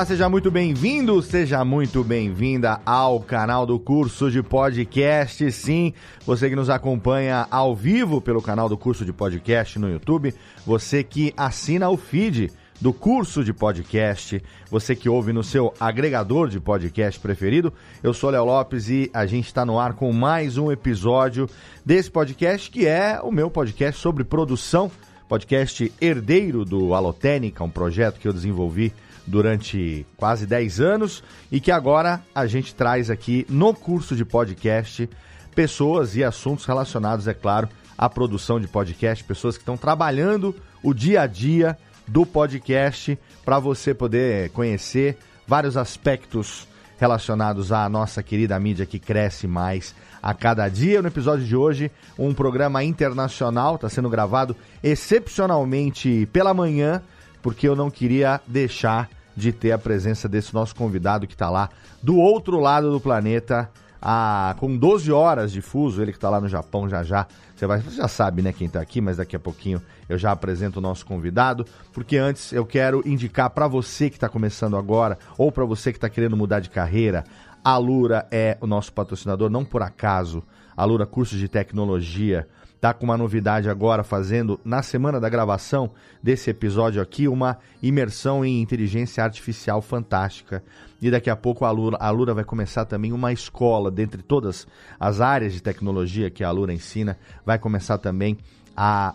Olá, seja muito bem-vindo, seja muito bem-vinda ao canal do curso de podcast. Sim, você que nos acompanha ao vivo pelo canal do curso de podcast no YouTube, você que assina o feed do curso de podcast, você que ouve no seu agregador de podcast preferido. Eu sou Léo Lopes e a gente está no ar com mais um episódio desse podcast que é o meu podcast sobre produção, podcast herdeiro do Alotênica, um projeto que eu desenvolvi durante quase 10 anos e que agora a gente traz aqui no curso de podcast pessoas e assuntos relacionados, é claro, à produção de podcast, pessoas que estão trabalhando o dia a dia do podcast para você poder conhecer vários aspectos relacionados à nossa querida mídia que cresce mais a cada dia. No episódio de hoje, um programa internacional está sendo gravado excepcionalmente pela manhã, porque eu não queria deixar de ter a presença desse nosso convidado que está lá do outro lado do planeta, a, com 12 horas de fuso, ele que está lá no Japão já já. Você, vai, você já sabe, né, quem está aqui, mas daqui a pouquinho eu já apresento o nosso convidado, porque antes eu quero indicar para você que está começando agora, ou para você que está querendo mudar de carreira, a Lura é o nosso patrocinador, não por acaso. A Lura Cursos de Tecnologia tá com uma novidade agora, fazendo na semana da gravação desse episódio aqui uma imersão em inteligência artificial fantástica. E daqui a pouco a Lura, a Lura vai começar também uma escola, dentre todas as áreas de tecnologia que a Lura ensina, vai começar também a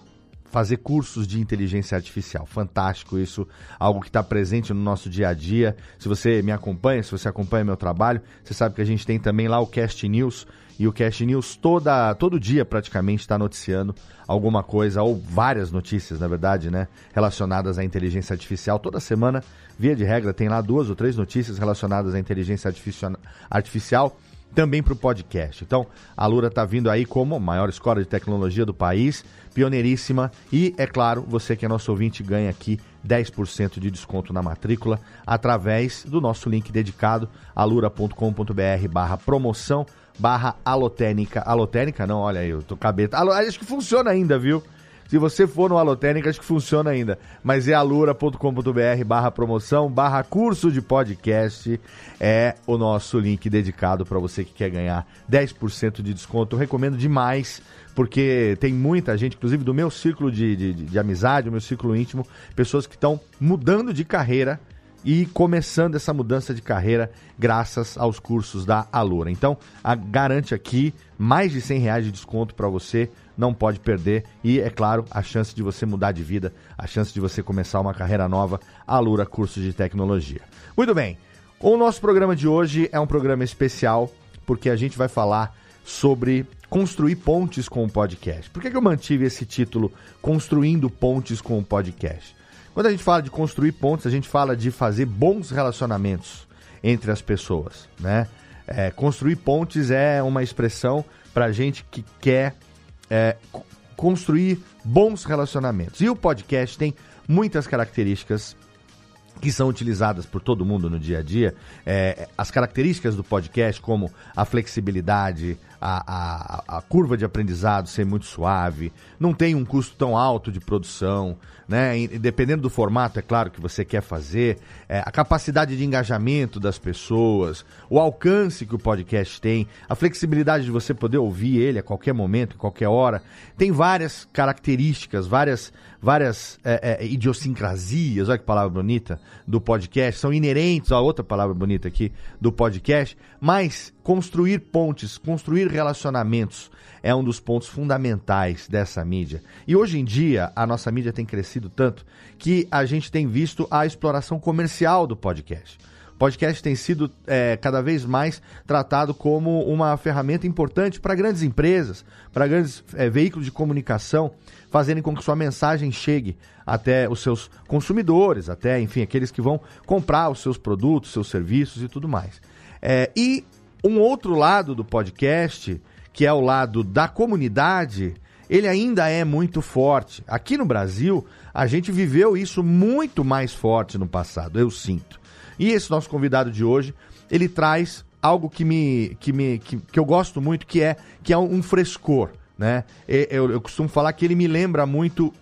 fazer cursos de inteligência artificial. Fantástico isso, algo que está presente no nosso dia a dia. Se você me acompanha, se você acompanha meu trabalho, você sabe que a gente tem também lá o Cast News, e o Cash News toda, todo dia praticamente está noticiando alguma coisa, ou várias notícias, na verdade, né? Relacionadas à inteligência artificial. Toda semana, via de regra, tem lá duas ou três notícias relacionadas à inteligência artificial também para o podcast. Então, a Lura está vindo aí como a maior escola de tecnologia do país, pioneiríssima, e, é claro, você que é nosso ouvinte ganha aqui 10% de desconto na matrícula através do nosso link dedicado alura.com.br barra promoção barra alotênica. Alotênica não, olha aí, eu tô cabeta. Acho que funciona ainda, viu? Se você for no Alotênica, acho que funciona ainda. Mas é alura.com.br barra promoção, barra curso de podcast. É o nosso link dedicado para você que quer ganhar 10% de desconto. Eu recomendo demais, porque tem muita gente, inclusive do meu círculo de, de, de amizade, o meu círculo íntimo, pessoas que estão mudando de carreira e começando essa mudança de carreira graças aos cursos da Alura. Então, a, garante aqui mais de 100 reais de desconto para você, não pode perder. E, é claro, a chance de você mudar de vida, a chance de você começar uma carreira nova, Alura Cursos de Tecnologia. Muito bem, o nosso programa de hoje é um programa especial, porque a gente vai falar sobre construir pontes com o podcast. Por que, que eu mantive esse título, Construindo Pontes com o Podcast? Quando a gente fala de construir pontes, a gente fala de fazer bons relacionamentos entre as pessoas, né? É, construir pontes é uma expressão para gente que quer é, construir bons relacionamentos. E o podcast tem muitas características que são utilizadas por todo mundo no dia a dia. É, as características do podcast, como a flexibilidade, a, a, a, curva de aprendizado ser muito suave, não tem um custo tão alto de produção, né? Dependendo do formato, é claro, que você quer fazer, é, a capacidade de engajamento das pessoas, o alcance que o podcast tem, a flexibilidade de você poder ouvir ele a qualquer momento, em qualquer hora, tem várias características, várias, várias é, é, idiosincrasias, olha que palavra bonita, do podcast, são inerentes a outra palavra bonita aqui do podcast, mas construir pontes, construir relacionamentos é um dos pontos fundamentais dessa mídia. E hoje em dia, a nossa mídia tem crescido tanto que a gente tem visto a exploração comercial do podcast. podcast tem sido é, cada vez mais tratado como uma ferramenta importante para grandes empresas, para grandes é, veículos de comunicação, fazendo com que sua mensagem chegue até os seus consumidores, até, enfim, aqueles que vão comprar os seus produtos, seus serviços e tudo mais. É, e um outro lado do podcast, que é o lado da comunidade, ele ainda é muito forte. Aqui no Brasil, a gente viveu isso muito mais forte no passado, eu sinto. E esse nosso convidado de hoje, ele traz algo que me que me que, que eu gosto muito, que é que é um frescor, né? Eu, eu costumo falar que ele me lembra muito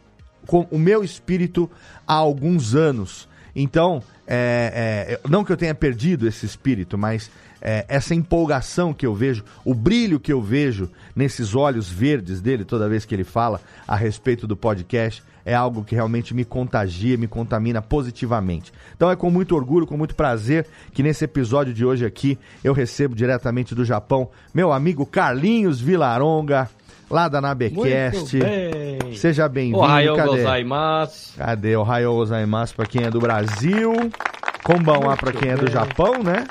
com o meu espírito há alguns anos. Então, é, é, não que eu tenha perdido esse espírito, mas é, essa empolgação que eu vejo, o brilho que eu vejo nesses olhos verdes dele toda vez que ele fala a respeito do podcast, é algo que realmente me contagia, me contamina positivamente. Então é com muito orgulho, com muito prazer que nesse episódio de hoje aqui eu recebo diretamente do Japão meu amigo Carlinhos Vilaronga lá da Nabecast. Bem. Seja bem-vindo. Ohayou Cadê? gozaimasu. Cadê? Ohayou gozaimasu pra quem é do Brasil. Konbanwa pra quem é do bem. Japão, né?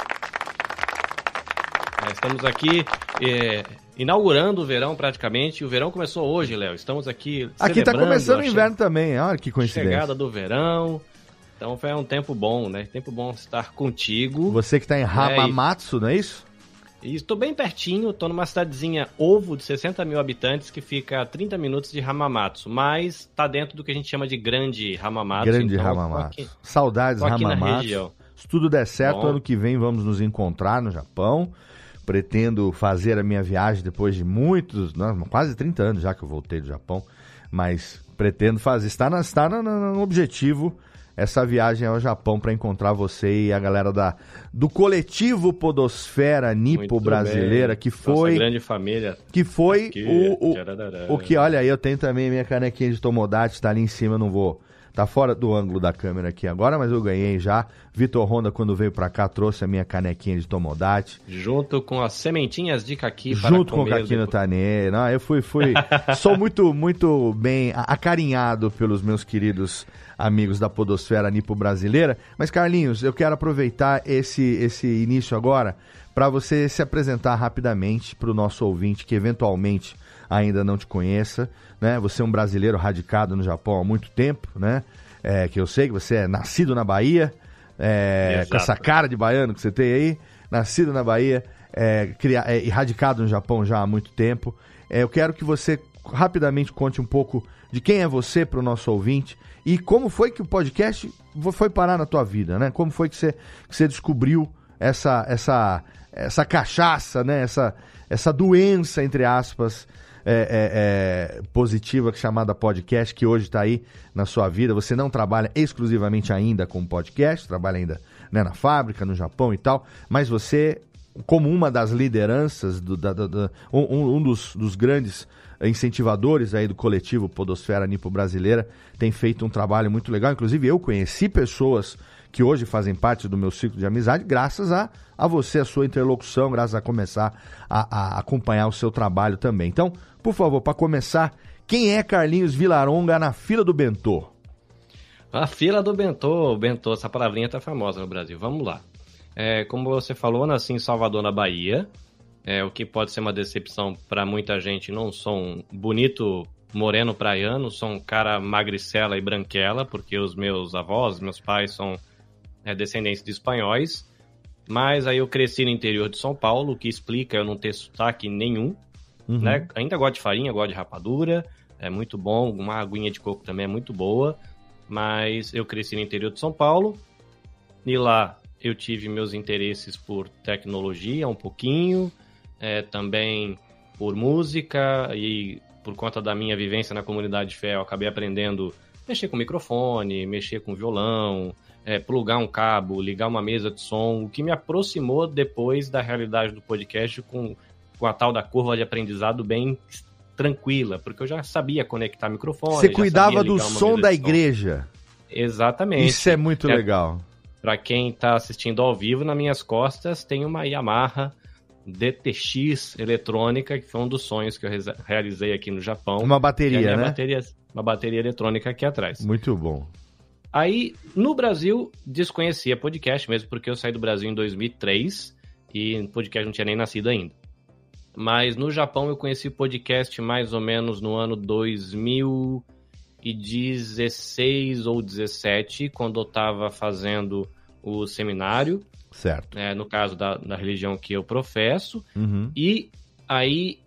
É, Estamos aqui é, inaugurando o verão praticamente. O verão começou hoje, Léo. Estamos aqui Aqui tá celebrando começando o inverno também. Olha que coincidência. chegada do verão. Então foi um tempo bom, né? Tempo bom estar contigo. Você que tá em Hamamatsu, não é isso? E estou bem pertinho, estou numa cidadezinha ovo de 60 mil habitantes que fica a 30 minutos de Hamamatsu, mas está dentro do que a gente chama de Grande Hamamatsu. Grande então, Hamamatsu. aqui- Saudades Hamamatsu. Se tudo der certo, Bom. ano que vem vamos nos encontrar no Japão. Pretendo fazer a minha viagem depois de muitos, não, quase 30 anos já que eu voltei do Japão, mas pretendo fazer. Está, na, está na- no objetivo essa viagem ao Japão para encontrar você e a galera da, do coletivo Podosfera Nipo Brasileira, que Nossa foi grande família. que foi Aqui, o, o, o que, olha aí, eu tenho também minha canequinha de Tomodachi, tá ali em cima, eu não vou. Tá fora do ângulo da câmera aqui agora, mas eu ganhei já. Vitor Honda, quando veio pra cá, trouxe a minha canequinha de Tomodachi. Junto com as sementinhas de caqui para junto com o depois. Tanê. Não, eu fui, fui. sou muito, muito bem acarinhado pelos meus queridos amigos da Podosfera Nipo Brasileira. Mas, Carlinhos, eu quero aproveitar esse, esse início agora para você se apresentar rapidamente para o nosso ouvinte que eventualmente ainda não te conheça. Né? Você é um brasileiro radicado no Japão há muito tempo, né? É, que eu sei que você é nascido na Bahia, é, com essa cara de baiano que você tem aí, nascido na Bahia, é, cria, é, e radicado no Japão já há muito tempo. É, eu quero que você rapidamente conte um pouco de quem é você para o nosso ouvinte e como foi que o podcast foi parar na tua vida, né? Como foi que você, que você descobriu essa, essa, essa cachaça, né? Essa, essa doença, entre aspas, é, é, é, positiva chamada podcast, que hoje está aí na sua vida. Você não trabalha exclusivamente ainda com podcast, trabalha ainda né, na fábrica, no Japão e tal, mas você, como uma das lideranças, do, da- da- da- um, um dos, dos grandes incentivadores aí do coletivo Podosfera Nipo Brasileira, tem feito um trabalho muito legal. Inclusive, eu conheci pessoas que hoje fazem parte do meu ciclo de amizade, graças a, a você, a sua interlocução, graças a começar a, a acompanhar o seu trabalho também. Então, por favor, para começar, quem é Carlinhos Vilaronga na fila do Bentô? A fila do Bentô, Bentô, essa palavrinha tá famosa no Brasil. Vamos lá. É, como você falou, nasci em Salvador, na Bahia. É, o que pode ser uma decepção para muita gente. Não sou um bonito moreno praiano, sou um cara magricela e branquela, porque os meus avós, meus pais são é, descendentes de espanhóis. Mas aí eu cresci no interior de São Paulo, o que explica eu não ter sotaque nenhum. Uhum. né? Ainda gosto de farinha, gosto de rapadura, é muito bom, uma aguinha de coco também é muito boa, mas eu cresci no interior de São Paulo e lá eu tive meus interesses por tecnologia um pouquinho, é, também por música e por conta da minha vivência na comunidade de fé, eu acabei aprendendo a mexer com microfone, mexer com violão, é, plugar um cabo, ligar uma mesa de som, o que me aproximou depois da realidade do podcast com com a tal da curva de aprendizado bem tranquila, porque eu já sabia conectar microfone. Você cuidava do som da de som. igreja. Exatamente. Isso é muito É. legal. Para quem está assistindo ao vivo, nas minhas costas tem uma Yamaha DTX eletrônica, que foi um dos sonhos que eu realizei aqui no Japão. Uma bateria, né? bateria, uma bateria eletrônica aqui atrás. Muito bom. Aí, no Brasil, desconhecia podcast mesmo, porque eu saí do Brasil em 2003 e podcast não tinha nem nascido ainda. Mas no Japão eu conheci podcast mais ou menos no ano 2016 ou 17, quando eu estava fazendo o seminário. Certo. É, no caso da, da religião que eu professo. Uhum. E aí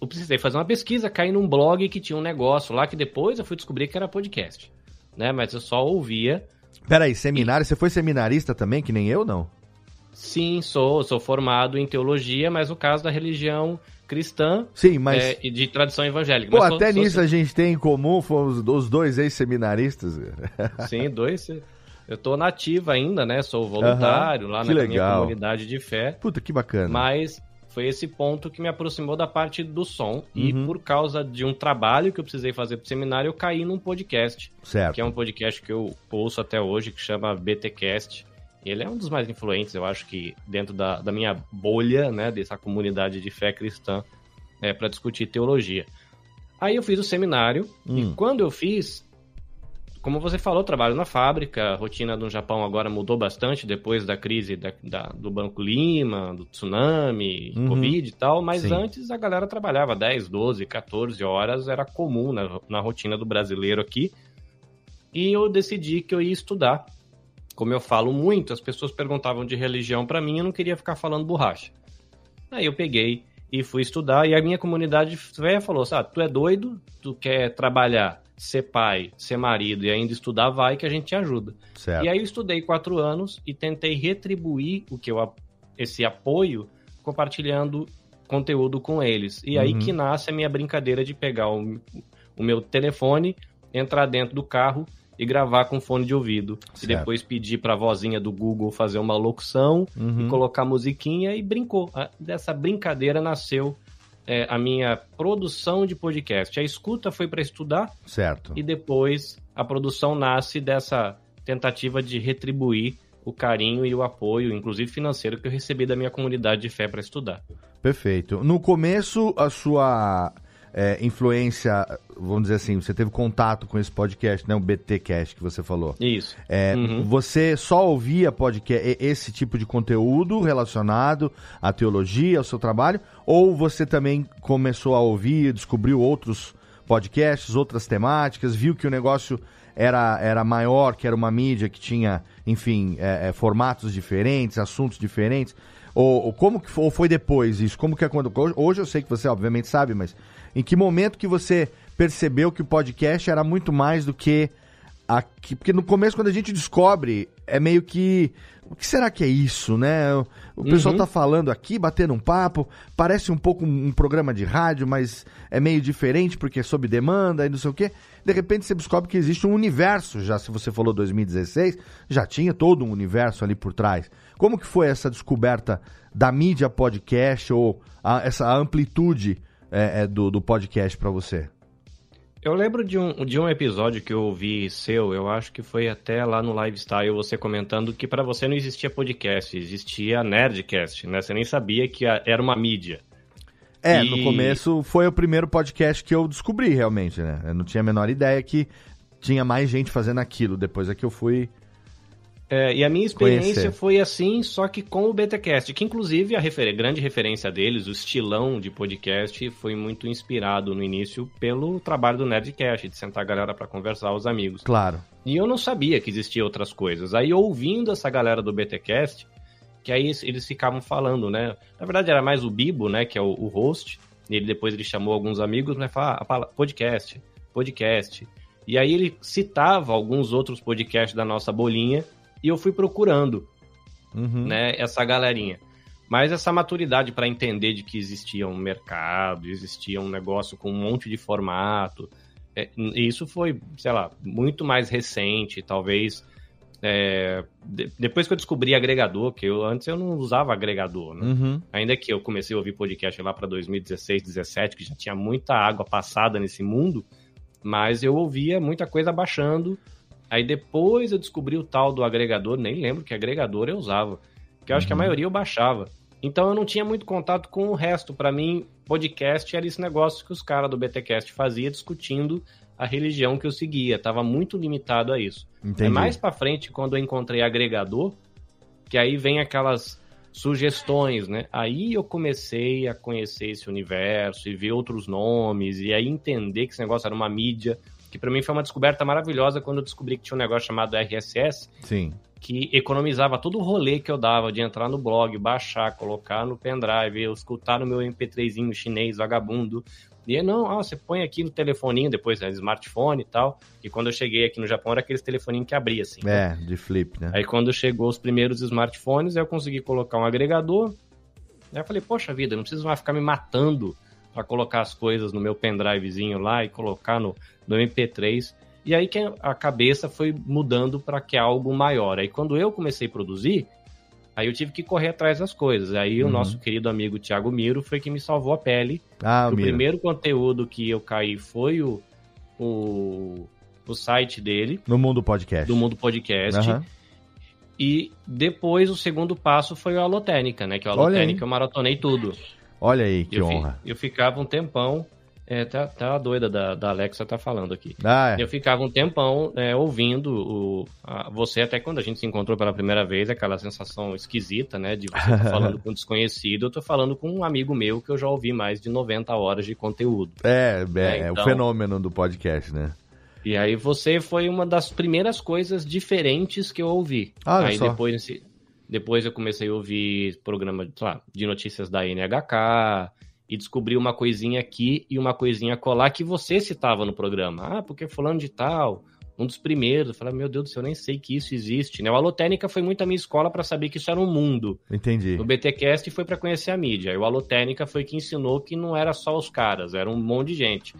eu precisei fazer uma pesquisa, caí num blog que tinha um negócio lá que depois eu fui descobrir que era podcast. Né? Mas eu só ouvia. Peraí, seminário? Você foi seminarista também, que nem eu, não? Sim, sou. Sou formado em teologia, mas no caso da religião cristã Sim, mas. é, e de tradição evangélica. Pô, Mas sou- até sou- nisso a gente tem em comum, fomos os dois ex-seminaristas. Sim, dois. Eu tô nativa ainda, né? Sou voluntário lá na minha legal. comunidade de fé. Puta, que bacana. Mas foi esse ponto que me aproximou da parte do som. E Uhum. por causa de um trabalho que eu precisei fazer pro seminário, eu caí num podcast. certo. Que é um podcast que eu ouço até hoje, que chama BTcast. Ele é um dos mais influentes, eu acho que dentro da, da minha bolha, né? Dessa comunidade de fé cristã, é, para discutir teologia. Aí eu fiz o seminário, Hum. e quando eu fiz, como você falou, trabalho na fábrica, a rotina no Japão agora mudou bastante depois da crise da- da- do Banco Lima, do tsunami, Uhum. Covid e tal, mas Sim. antes a galera trabalhava 10, 12, 14 horas, era comum na, na rotina do brasileiro aqui. E eu decidi que eu ia estudar. Como eu falo muito, as pessoas perguntavam de religião pra mim, eu não queria ficar falando borracha. Aí eu peguei e fui estudar, e a minha comunidade velha falou: sabe, tu é doido, tu quer trabalhar, ser pai, ser marido e ainda estudar, vai que a gente te ajuda. Certo. E aí eu estudei quatro anos e tentei retribuir o que eu, esse apoio compartilhando conteúdo com eles. E aí Uhum. que nasce a minha brincadeira de pegar o, o meu telefone, entrar dentro do carro e gravar com fone de ouvido. Certo. E depois pedir pra vozinha do Google fazer uma locução Uhum. e colocar musiquinha e brincou. Dessa brincadeira nasceu é, a minha produção de podcast. A escuta foi para estudar Certo. e depois a produção nasce dessa tentativa de retribuir o carinho e o apoio, inclusive financeiro, que eu recebi da minha comunidade de fé para estudar. Perfeito. No começo, a sua é, influência, vamos dizer assim, você teve contato com esse podcast, né? O BTcast que você falou. Isso. É, Uhum. Você só ouvia podcast, esse tipo de conteúdo relacionado à teologia, ao seu trabalho? Ou você também começou a ouvir, descobriu outros podcasts, outras temáticas, viu que o negócio era, era maior, que era uma mídia que tinha, enfim, é, é, formatos diferentes, assuntos diferentes? Ou, ou como que foi, ou foi depois isso? Como que aconteceu? Hoje eu sei que você obviamente sabe, mas em que momento que você percebeu que o podcast era muito mais do que aqui, porque no começo quando a gente descobre é meio que o que será que é isso, né? O, pessoal Uhum. tá falando aqui, batendo um papo, parece um pouco um, um programa de rádio, mas é meio diferente porque é sob demanda e não sei o quê. De repente você descobre que existe um universo, já se você falou 2016, já tinha todo um universo ali por trás. Como que foi essa descoberta da mídia podcast ou a- essa amplitude é, é, do, do podcast pra você? Eu lembro de um, de um episódio que eu ouvi seu, eu acho que foi até lá no Lifestyle, você comentando que para você não existia podcast, existia Nerdcast, né? Você nem sabia que era uma mídia. É, E- no começo foi o primeiro podcast que eu descobri realmente, né? Eu não tinha a menor ideia que tinha mais gente fazendo aquilo. Depois é que eu fui. É, e a minha experiência Conhecer. foi assim, só que com o BTcast, que inclusive a refer- grande referência deles, o estilão de podcast, foi muito inspirado no início pelo trabalho do Nerdcast, de sentar a galera para conversar, os amigos. Claro. E eu não sabia que existia outras coisas. Aí ouvindo essa galera do BTcast, que aí eles ficavam falando, né? Na verdade era mais o Bibo, né, que é o, o host. E ele depois ele chamou alguns amigos, né, fala, fala podcast, podcast. E aí ele citava alguns outros podcasts da nossa bolinha e eu fui procurando, Uhum. né, essa galerinha. Mas essa maturidade para entender de que existia um mercado, existia um negócio com um monte de formato, é, isso foi, sei lá, muito mais recente, talvez. é, de- depois que eu descobri agregador, que eu antes eu não usava agregador, né? Uhum. Ainda que eu comecei a ouvir podcast lá para 2016, 17, que já tinha muita água passada nesse mundo, mas eu ouvia muita coisa baixando. Aí depois eu descobri o tal do agregador, nem lembro que agregador eu usava, que eu acho que a Uhum. maioria eu baixava. Então eu não tinha muito contato com o resto. Para mim, podcast era esse negócio que os caras do BTcast fazia discutindo a religião que eu seguia, estava muito limitado a isso. Entendi. É mais para frente, quando eu encontrei agregador, que aí vem aquelas sugestões, né? Aí eu comecei a conhecer esse universo e ver outros nomes e aí entender que esse negócio era uma mídia, que para mim foi uma descoberta maravilhosa quando eu descobri que tinha um negócio chamado RSS, Sim. que economizava todo o rolê que eu dava de entrar no blog, baixar, colocar no pendrive, eu escutar no meu MP3zinho chinês vagabundo. E não, ah, você põe aqui no telefoninho, depois é smartphone e tal. E quando eu cheguei aqui no Japão era aqueles telefoninhos que abria assim. É, de flip, né? Aí quando chegou os primeiros smartphones, eu consegui colocar um agregador. Aí eu falei, poxa vida, não preciso mais ficar me matando para colocar as coisas no meu pendrivezinho lá e colocar no, no MP3. E aí que a cabeça foi mudando para que é algo maior. Aí quando eu comecei a produzir, aí eu tive que correr atrás das coisas. Aí Uhum. o nosso querido amigo Thiago Miro foi que me salvou a pele. Ah, o Miro. primeiro conteúdo que eu caí foi o, o, o site dele, No mundo podcast. do Mundo Podcast. Aham. E depois o segundo passo foi o Alotênica, né? Que aí. Alotênica eu maratonei tudo. Olha aí, que eu, fi- honra. eu ficava um tempão. É, tá, tá a doida da, da Alexa tá falando aqui. Ah, é. Eu ficava um tempão é, ouvindo o, a- você, até quando a gente se encontrou pela primeira vez, aquela sensação esquisita, né? De você estar falando com um desconhecido. Eu tô falando com um amigo meu que eu já ouvi mais de 90 horas de conteúdo. É, é, É, é o então- fenômeno do podcast, né? E aí você foi uma das primeiras coisas diferentes que eu ouvi. Olha aí só. depois depois eu comecei a ouvir programa sei lá, de notícias da NHK e descobri uma coisinha aqui e uma coisinha colar que você citava no programa. Ah, porque fulano de tal, um dos primeiros. Eu falei, meu Deus do céu, eu nem sei que isso existe. Né? O Alotênica foi muito a minha escola para saber que isso era um mundo. Entendi. No BTcast foi para conhecer a mídia. E o Alotênica foi que ensinou que não era só os caras, era um monte de gente.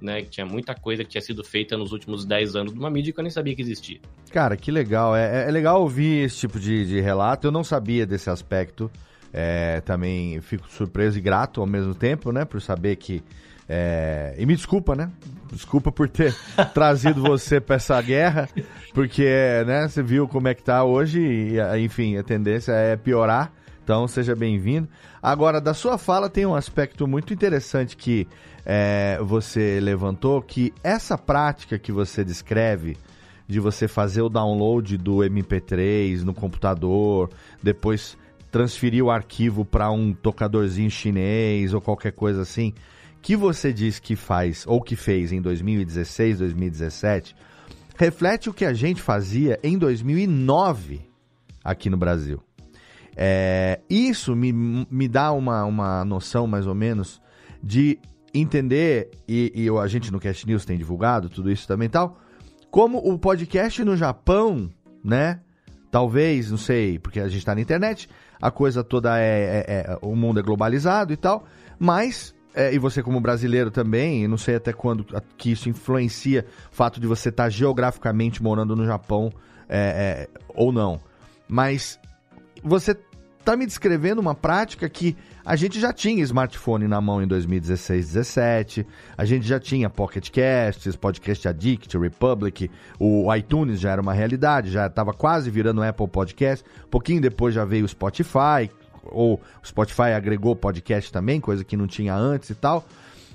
Né, que tinha muita coisa que tinha sido feita nos últimos 10 anos de uma mídia que eu nem sabia que existia. Cara, que legal. É, é legal ouvir esse tipo de, de relato. Eu não sabia desse aspecto. É, também fico surpreso e grato ao mesmo tempo, né? Por saber que. é, E me desculpa, né? Desculpa por ter trazido você pra essa guerra, porque, né, você viu como é que tá hoje e, enfim, a tendência é piorar. Então, seja bem-vindo. Agora, da sua fala tem um aspecto muito interessante que é, você levantou, que essa prática que você descreve de você fazer o download do MP3 no computador, depois transferir o arquivo para um tocadorzinho chinês ou qualquer coisa assim, que você diz que faz ou que fez em 2016, 2017, reflete o que a gente fazia em 2009 aqui no Brasil. É, isso me, me dá uma, uma noção, mais ou menos, de entender, e, e a gente no Cast News tem divulgado tudo isso também tal, como o podcast no Japão, né? Talvez, não sei, porque a gente tá na internet, a coisa toda é. é- é- o mundo é globalizado e tal, mas. é, e você, como brasileiro também, não sei até quando que isso influencia o fato de você estar geograficamente morando no Japão é, é, ou não. Mas você tá me descrevendo uma prática que a gente já tinha smartphone na mão em 2016, 17, a gente já tinha Pocket Casts, Podcast Addict, Republic, o iTunes já era uma realidade, já estava quase virando Apple Podcast, pouquinho depois já veio o Spotify, ou o Spotify agregou podcast também, coisa que não tinha antes e tal.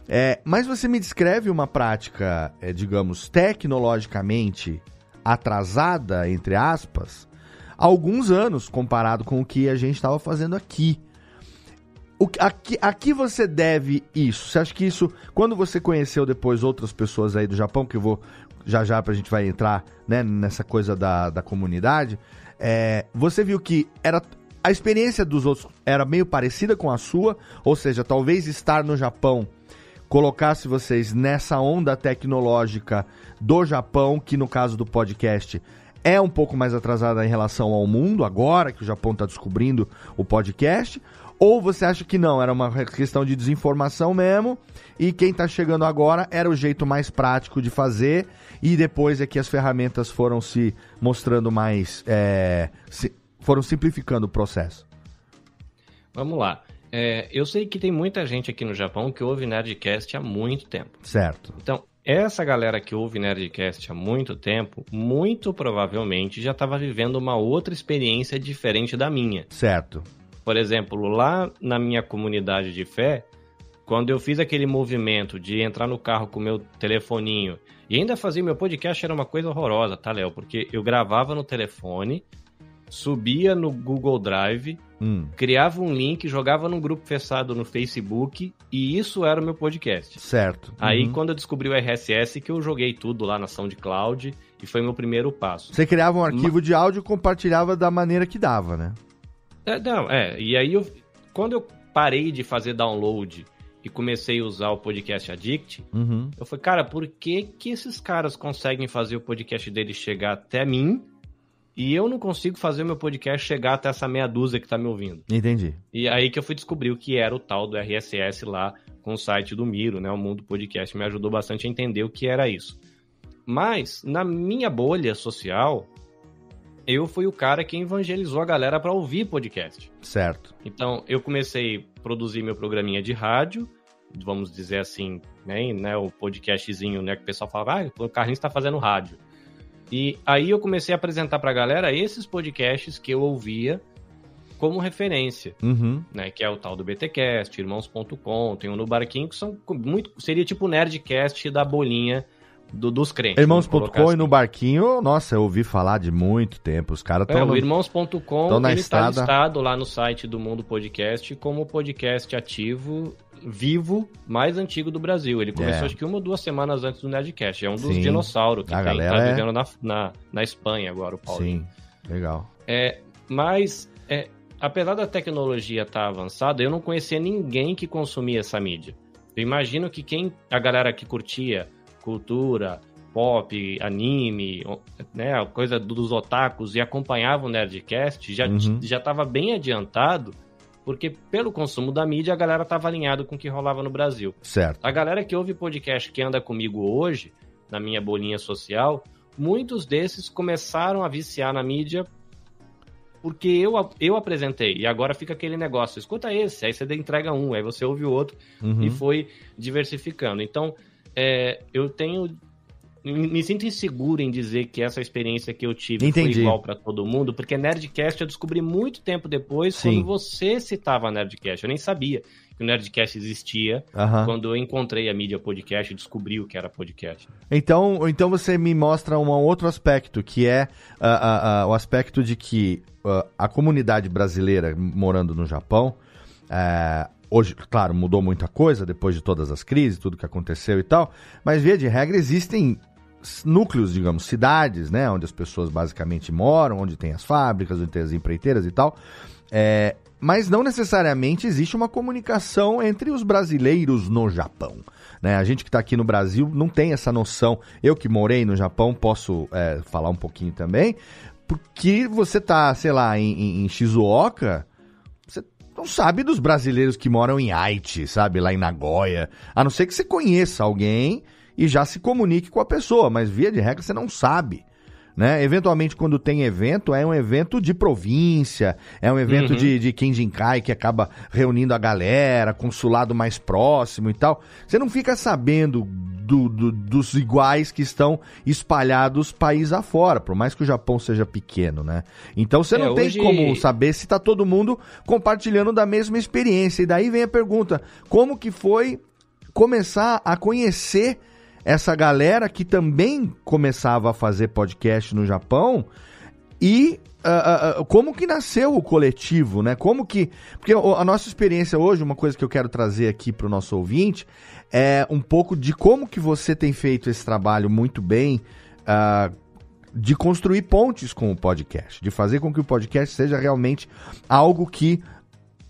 É, mas você me descreve uma prática, é, digamos, tecnologicamente atrasada, entre aspas, há alguns anos comparado com o que a gente estava fazendo aqui. O, que- a, que- a que você deve isso? Você acha que isso, quando você conheceu depois outras pessoas aí do Japão, que eu vou já já pra gente vai entrar né, nessa coisa da, da comunidade, é, você viu que era a experiência dos outros era meio parecida com a sua, ou seja, talvez estar no Japão colocasse vocês nessa onda tecnológica do Japão, que no caso do podcast é um pouco mais atrasada em relação ao mundo, agora que o Japão está descobrindo o podcast, ou você acha que não, era uma questão de desinformação mesmo, e quem está chegando agora era o jeito mais prático de fazer, e depois é que as ferramentas foram se mostrando mais. é, se- foram simplificando o processo. Vamos lá. É, eu sei que tem muita gente aqui no Japão que ouve Nerdcast há muito tempo. Certo. Então, essa galera que ouve Nerdcast há muito tempo, muito provavelmente já estava vivendo uma outra experiência diferente da minha. Certo. Por exemplo, lá na minha comunidade de fé, quando eu fiz aquele movimento de entrar no carro com o meu telefoninho e ainda fazer meu podcast era uma coisa horrorosa, tá, Léo? Porque eu gravava no telefone, subia no Google Drive, hum. criava um link, jogava num grupo fechado no Facebook e isso era o meu podcast. Certo. Aí uhum. quando eu descobri o RSS que eu joguei tudo lá na SoundCloud e foi meu primeiro passo. Você criava um arquivo de áudio e compartilhava da maneira que dava, né? É, não, é. E aí eu, quando eu parei de fazer download e comecei a usar o podcast Addict, uhum. eu falei, cara, por que que esses caras conseguem fazer o podcast deles chegar até mim e eu não consigo fazer o meu podcast chegar até essa meia dúzia que tá me ouvindo? Entendi. E aí que eu fui descobrir o que era o tal do RSS lá com o site do Miro, né? O Mundo Podcast me ajudou bastante a entender o que era isso. Mas, na minha bolha social, eu fui o cara que evangelizou a galera para ouvir podcast. Certo. Então, eu comecei a produzir meu programinha de rádio, vamos dizer assim, né, né o podcastzinho, né, que o pessoal falava, ah, o Carlinhos está fazendo rádio. E aí eu comecei a apresentar para a galera esses podcasts que eu ouvia como referência, uhum. né, que é o tal do BTcast, irmãos.com, tem um no Barquinho que são muito, seria tipo o Nerdcast da bolinha do, dos crentes. Irmãos.com assim. e no Barquinho, nossa, eu ouvi falar de muito tempo. Os caras estão. É, no... o Irmãos.com ele está listado lá no site do Mundo Podcast como podcast ativo vivo mais antigo do Brasil. Ele começou é. acho que uma ou duas semanas antes do Nerdcast. É um dos dinossauros que a tem, tá é... vivendo na, na, na, Espanha agora, o Paulo. Sim, legal. É, mas, é, apesar da tecnologia estar tá avançada, eu não conhecia ninguém que consumia essa mídia. Eu imagino que quem a galera que curtia cultura, pop, anime, né, a coisa dos otakus e acompanhava o Nerdcast, já uhum. já estava bem adiantado, porque pelo consumo da mídia a galera estava alinhado com o que rolava no Brasil. Certo. A galera que ouve podcast que anda comigo hoje, na minha bolinha social, muitos desses começaram a viciar na mídia porque eu, eu apresentei. E agora fica aquele negócio, escuta esse, aí você entrega um, aí você ouve o outro uhum. e foi diversificando. Então, é, eu tenho me sinto inseguro em dizer que essa experiência que eu tive Entendi. foi igual para todo mundo, porque Nerdcast eu descobri muito tempo depois, Sim. quando você citava Nerdcast. Eu nem sabia que o Nerdcast existia. Uhum. Quando eu encontrei a mídia podcast, descobri o que era podcast. Então, então você me mostra um outro aspecto, que é uh, uh, uh, o aspecto de que a comunidade brasileira morando no Japão eh, Hoje, claro, mudou muita coisa depois de todas as crises, tudo que aconteceu e tal, mas via de regra existem núcleos, digamos, cidades, né, onde as pessoas basicamente moram, onde tem as fábricas, onde tem as empreiteiras e tal. É, mas não necessariamente existe uma comunicação entre os brasileiros no Japão. Né? A gente que está aqui no Brasil não tem essa noção. Eu que morei no Japão posso é, falar um pouquinho também, porque você tá, sei lá, em, em, em Shizuoka, não sabe dos brasileiros que moram em Haiti, sabe? Lá em Nagoya. A não ser que você conheça alguém e já se comunique com a pessoa, mas via de regra você não sabe. Né? Eventualmente, quando tem evento, é um evento de província, é um evento uhum. de, de Kenjinkai que acaba reunindo a galera, consulado mais próximo e tal. Você não fica sabendo do, do, dos iguais que estão espalhados país afora, por mais que o Japão seja pequeno, né? Então você é, não tem como saber se está todo mundo compartilhando da mesma experiência. E daí vem a pergunta: como que foi começar a conhecer essa galera que também começava a fazer podcast no Japão e uh, uh, como que nasceu o coletivo, né? Como que. Porque a nossa experiência hoje, uma coisa que eu quero trazer aqui para o nosso ouvinte, é um pouco de como que você tem feito esse trabalho muito bem. Uh, de construir pontes com o podcast, de fazer com que o podcast seja realmente algo que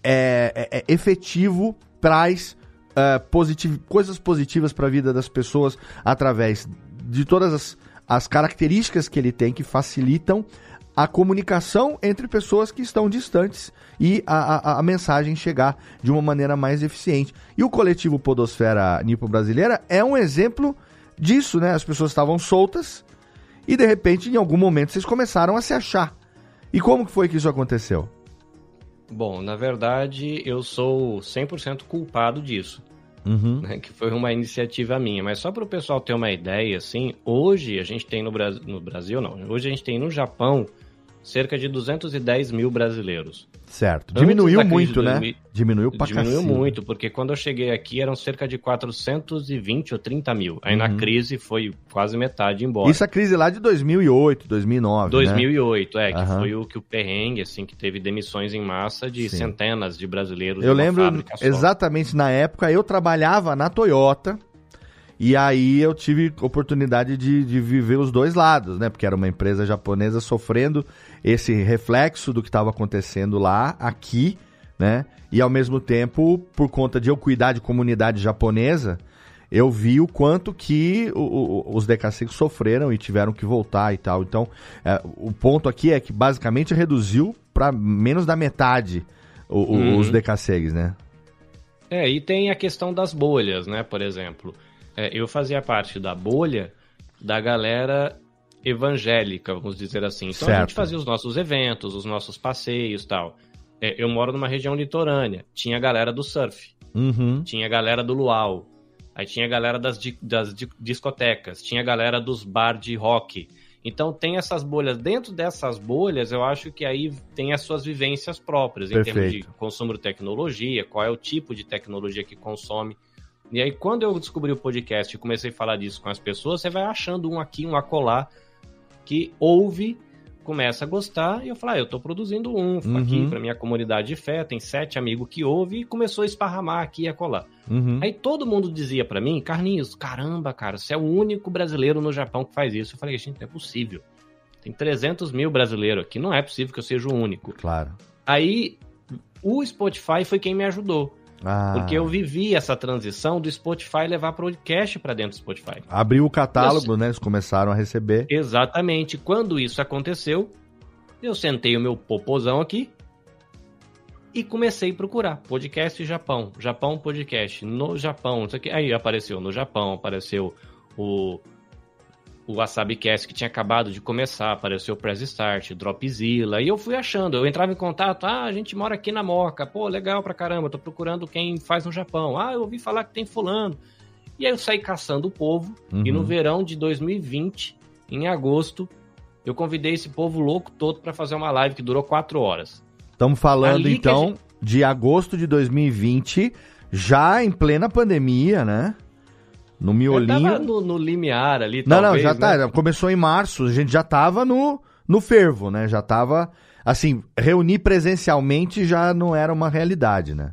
é, é, é efetivo, traz uh, positiv coisas positivas para a vida das pessoas através de todas as, as características que ele tem que facilitam a comunicação entre pessoas que estão distantes e a, a, a, mensagem chegar de uma maneira mais eficiente. E o coletivo Podosfera Nipo Brasileira é um exemplo disso, né? As pessoas estavam soltas e de repente, em algum momento, vocês começaram a se achar. E como que foi que isso aconteceu? Bom, na verdade, eu sou 100% culpado disso. Uhum. Né, que foi uma iniciativa minha. Mas só para o pessoal ter uma ideia, assim, hoje a gente tem no, Brasil, no Brasil, não, hoje a gente tem no Japão cerca de 210 mil brasileiros. Certo. Diminuiu muito, né? 2000... Diminuiu pra Diminuiu muito, porque quando eu cheguei aqui eram cerca de 420 ou 30 mil. Aí uhum. na crise foi quase metade embora. Isso a crise lá de 2008, 2009, 2008, né? é, que uhum. foi o que o perrengue, assim, que teve demissões em massa de Sim. centenas de brasileiros. Eu lembro exatamente na época, eu trabalhava na Toyota, e aí eu tive oportunidade de, de viver os dois lados, né? Porque era uma empresa japonesa sofrendo esse reflexo do que estava acontecendo lá, aqui, né? E ao mesmo tempo, por conta de eu cuidar de comunidade japonesa, eu vi o quanto que o, o, os DKC sofreram e tiveram que voltar e tal. Então, é, o ponto aqui é que basicamente reduziu para menos da metade o, uhum. os DKCs, né? É, e tem a questão das bolhas, né? Por exemplo, é, eu fazia parte da bolha da galera evangélica, vamos dizer assim. Então certo. a gente fazia os nossos eventos, os nossos passeios tal. É, eu moro numa região litorânea, tinha a galera do surf, uhum. tinha a galera do luau, aí tinha a galera das, das discotecas, tinha a galera dos bar de rock. Então tem essas bolhas. Dentro dessas bolhas, eu acho que aí tem as suas vivências próprias, Perfeito. em termos de consumo de tecnologia, qual é o tipo de tecnologia que consome. E aí, quando eu descobri o podcast e comecei a falar disso com as pessoas, você vai achando um aqui, um acolá, que ouve, começa a gostar, e eu falo, ah, eu tô produzindo um uhum. aqui pra minha comunidade de fé, tem sete amigos que ouve, e começou a esparramar aqui e acolá. Uhum. Aí todo mundo dizia para mim, Carlinhos, caramba, cara, você é o único brasileiro no Japão que faz isso. Eu falei, gente, não é possível. Tem 300 mil brasileiros aqui, não é possível que eu seja o único. Claro. Aí, o Spotify foi quem me ajudou. Ah. Porque eu vivi essa transição do Spotify levar podcast para dentro do Spotify. Abriu o catálogo, eu... né? Eles começaram a receber. Exatamente. Quando isso aconteceu, eu sentei o meu popozão aqui e comecei a procurar podcast Japão, Japão podcast no Japão. Aí apareceu no Japão, apareceu o o WasabiCast que tinha acabado de começar, apareceu o Press Start, Dropzilla, e eu fui achando, eu entrava em contato, ah, a gente mora aqui na Moca, pô, legal pra caramba, tô procurando quem faz no Japão, ah, eu ouvi falar que tem fulano. E aí eu saí caçando o povo, uhum. e no uhum. verão de 2020, em agosto, eu convidei esse povo louco todo para fazer uma live que durou quatro horas. Estamos falando, Ali então, gente... de agosto de 2020, já em plena pandemia, né? No miolinho. no, no, limiar ali, Não, talvez, não, já tá. Né? Começou em março, a gente já tava no, no fervo, né? Já tava. Assim, reunir presencialmente já não era uma realidade, né?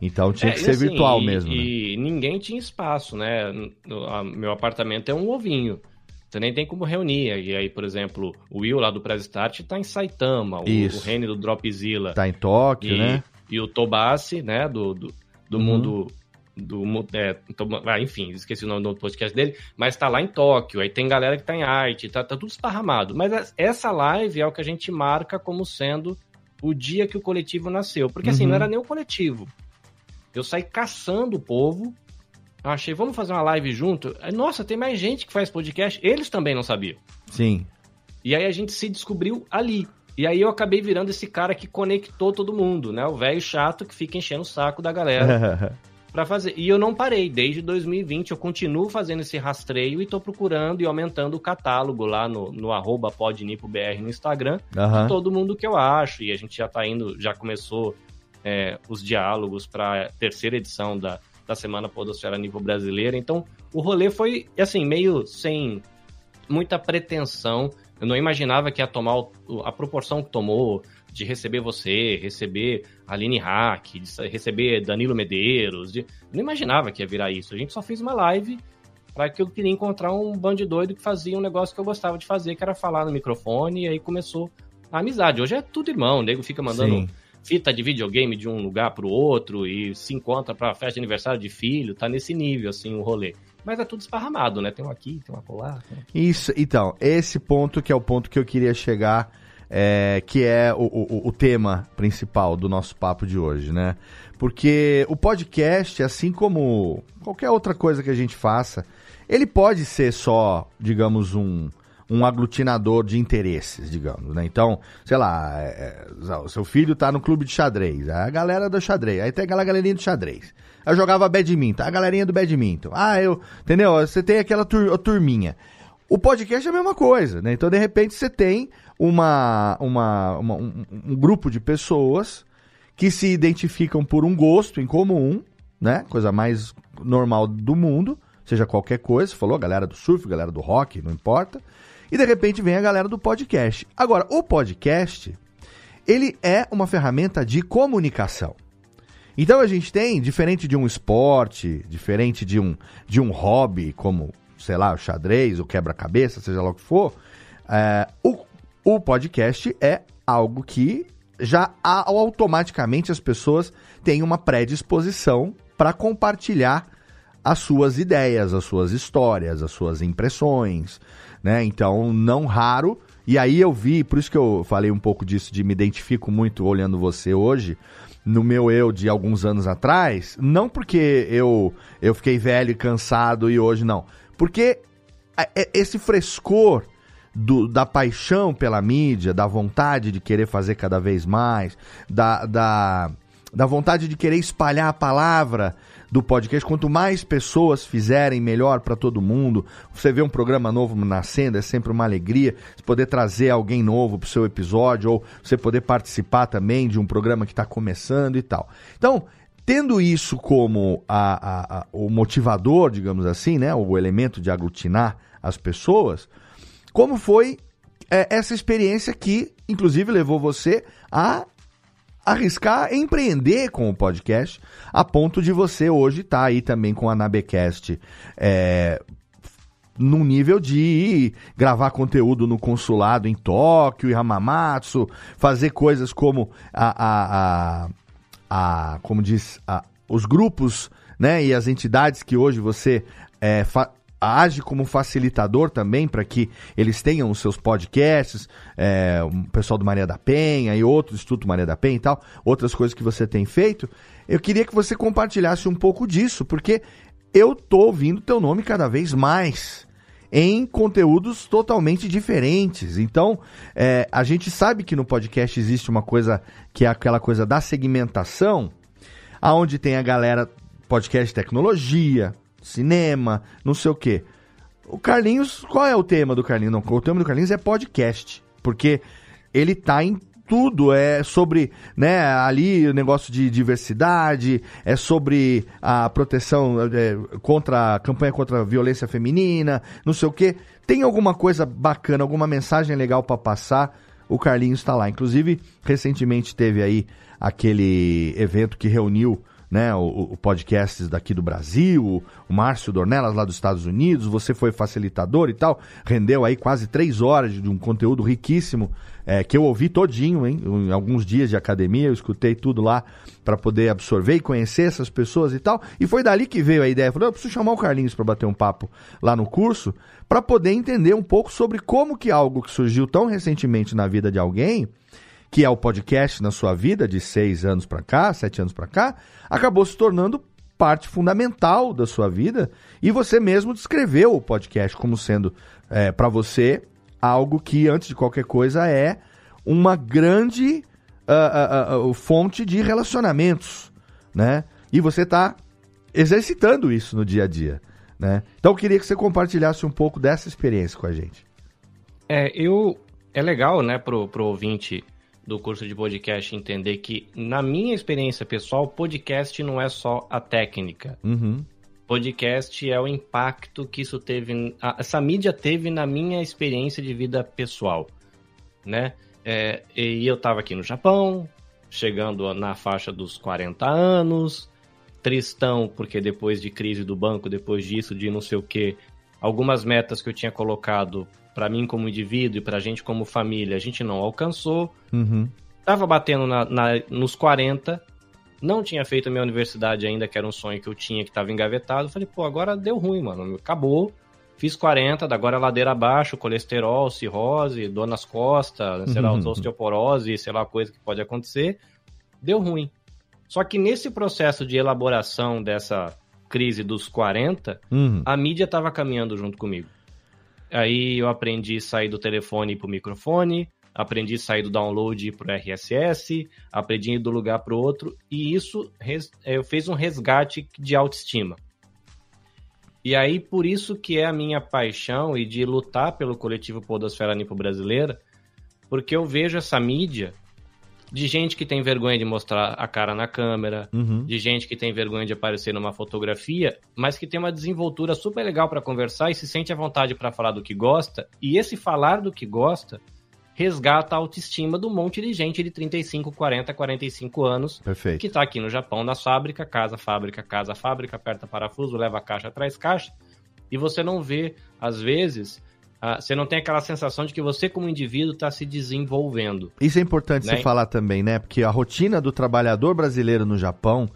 Então tinha é, que ser assim, virtual e, mesmo. E né? ninguém tinha espaço, né? meu apartamento é um ovinho. Você nem tem como reunir. E aí, por exemplo, o Will lá do Press Start tá em Saitama, o, o Rene do Dropzilla. Tá em Tóquio, e, né? E o Tobassi, né, do, do, do uhum. mundo do é, então, ah, enfim, esqueci o nome do podcast dele, mas tá lá em Tóquio, aí tem galera que tá em arte, tá, tá tudo esparramado. Mas essa live é o que a gente marca como sendo o dia que o coletivo nasceu. Porque assim, não uhum. era nem o coletivo. Eu saí caçando o povo, achei, vamos fazer uma live junto. Nossa, tem mais gente que faz podcast, eles também não sabiam. Sim. E aí a gente se descobriu ali. E aí eu acabei virando esse cara que conectou todo mundo, né? O velho chato que fica enchendo o saco da galera. para fazer. E eu não parei, desde 2020 eu continuo fazendo esse rastreio e tô procurando e aumentando o catálogo lá no, no arroba podnipobr no Instagram, uhum. de todo mundo que eu acho, e a gente já tá indo, já começou é, os diálogos para terceira edição da, da Semana Podosfera Nível Brasileira, então o rolê foi, assim, meio sem muita pretensão, eu não imaginava que ia tomar a proporção que tomou, de receber você, receber Aline Hack, de receber Danilo Medeiros. De... Não imaginava que ia virar isso. A gente só fez uma live para que eu queria encontrar um bando de doido que fazia um negócio que eu gostava de fazer, que era falar no microfone, e aí começou a amizade. Hoje é tudo irmão, o nego fica mandando Sim. fita de videogame de um lugar pro outro e se encontra pra festa de aniversário de filho, tá nesse nível, assim, o rolê. Mas é tudo esparramado, né? Tem um aqui, tem um acolá. Tem... Isso, então, esse ponto que é o ponto que eu queria chegar é, que é o, o, o, tema principal do nosso papo de hoje, né? Porque o podcast, assim como qualquer outra coisa que a gente faça, ele pode ser só, digamos, um, um aglutinador de interesses, digamos, né? Então, sei lá, é, é o seu filho tá no clube de xadrez, a galera do xadrez, aí tem aquela galerinha do xadrez. Eu jogava badminton, a galerinha do badminton. Ah, eu, entendeu? Você tem aquela tur turminha. O podcast é a mesma coisa, né? Então, de repente, você tem uma, uma, uma um, um, grupo de pessoas que se identificam por um gosto em comum, né? Coisa mais normal do mundo, seja qualquer coisa. Falou, galera do surf, galera do rock, não importa. E de repente vem a galera do podcast. Agora, o podcast, ele é uma ferramenta de comunicação. Então a gente tem, diferente de um esporte, diferente de um, de um hobby, como sei lá, o xadrez, o quebra-cabeça, seja lá o que for, é, o, o podcast é algo que já automaticamente as pessoas têm uma predisposição para compartilhar as suas ideias, as suas histórias, as suas impressões, né? Então, não raro. E aí eu vi, por isso que eu falei um pouco disso, de me identifico muito olhando você hoje, no meu eu de alguns anos atrás, não porque eu eu fiquei velho e cansado e hoje não, porque é, esse frescor do, da paixão pela mídia, da vontade de querer fazer cada vez mais, da, da, da vontade de querer espalhar a palavra do podcast. Quanto mais pessoas fizerem, melhor para todo mundo. Você vê um programa novo nascendo, é sempre uma alegria. Você poder trazer alguém novo para o seu episódio, ou você poder participar também de um programa que está começando e tal. Então, Tendo isso como a, a, a, o motivador, digamos assim, né, o elemento de aglutinar as pessoas, como foi é, essa experiência que, inclusive, levou você a arriscar empreender com o podcast, a ponto de você hoje estar tá aí também com a Nabecast é, num nível de gravar conteúdo no consulado em Tóquio e Hamamatsu, fazer coisas como a, a, a a como diz, a, os grupos né, e as entidades que hoje você é, age como facilitador também para que eles tenham os seus podcasts, é, o pessoal do Maria da Penha e outro Instituto Maria da Penha e tal, outras coisas que você tem feito. Eu queria que você compartilhasse um pouco disso, porque eu tô ouvindo teu nome cada vez mais em conteúdos totalmente diferentes. Então, é, a gente sabe que no podcast existe uma coisa que é aquela coisa da segmentação, aonde tem a galera podcast tecnologia, cinema, não sei o quê. O Carlinhos, qual é o tema do Carlinhos? Não, o tema do Carlinhos é podcast, porque ele tá em tudo, é sobre, né, ali o negócio de diversidade, é sobre a proteção é, contra a campanha contra a violência feminina, não sei o quê. Tem alguma coisa bacana, alguma mensagem legal para passar? O Carlinhos está lá. Inclusive, recentemente teve aí aquele evento que reuniu né, o, o podcasts daqui do Brasil, o, Márcio Dornelas lá dos Estados Unidos, você foi facilitador e tal, rendeu aí quase três horas de um conteúdo riquíssimo é, que eu ouvi todinho, hein? Em alguns dias de academia, eu escutei tudo lá para poder absorver e conhecer essas pessoas e tal. E foi dali que veio a ideia. Falei, eu preciso chamar o Carlinhos para bater um papo lá no curso, para poder entender um pouco sobre como que algo que surgiu tão recentemente na vida de alguém, que é o podcast na sua vida, de seis anos para cá, sete anos para cá, acabou se tornando parte fundamental da sua vida e você mesmo descreveu o podcast como sendo é, para você algo que, antes de qualquer coisa, é uma grande uh, uh, uh, fonte de relacionamentos, né? E você está exercitando isso no dia a dia, né? Então, eu queria que você compartilhasse um pouco dessa experiência com a gente. É, eu... É legal, né, pro, pro ouvinte do curso de podcast entender que, na minha experiência pessoal, podcast não é só a técnica. Uhum podcast é o impacto que isso teve, essa mídia teve na minha experiência de vida pessoal, né? É, e eu estava aqui no Japão, chegando na faixa dos 40 anos, tristão, porque depois de crise do banco, depois disso, de não sei o que, algumas metas que eu tinha colocado para mim como indivíduo e para a gente como família, a gente não alcançou. Uhum. Tava batendo na, na, nos 40, não tinha feito a minha universidade ainda, que era um sonho que eu tinha, que estava engavetado. Falei, pô, agora deu ruim, mano. Acabou. Fiz 40, agora é ladeira abaixo, colesterol, cirrose, dor nas costas, sei lá, uhum. osteoporose, sei lá, coisa que pode acontecer. Deu ruim. Só que nesse processo de elaboração dessa crise dos 40, uhum. a mídia estava caminhando junto comigo. Aí eu aprendi a sair do telefone para o microfone, aprendi a sair do download para o RSS, aprendi ir do lugar para o outro, e isso res, é, fez um resgate de autoestima. E aí, por isso que é a minha paixão e de lutar pelo coletivo Podosfera Nipo Brasileira, porque eu vejo essa mídia de gente que tem vergonha de mostrar a cara na câmera, uhum. de gente que tem vergonha de aparecer numa fotografia, mas que tem uma desenvoltura super legal para conversar e se sente à vontade para falar do que gosta. E esse falar do que gosta resgata a autoestima do monte de gente de 35, 40, 45 anos Perfeito. que está aqui no Japão, na fábrica, casa, fábrica, casa, fábrica, aperta parafuso, leva caixa, traz caixa. E você não vê, às vezes, ah, você não tem aquela sensação de que você, como indivíduo, está se desenvolvendo. Isso é importante né? você falar também, né? Porque a rotina do trabalhador brasileiro no Japão,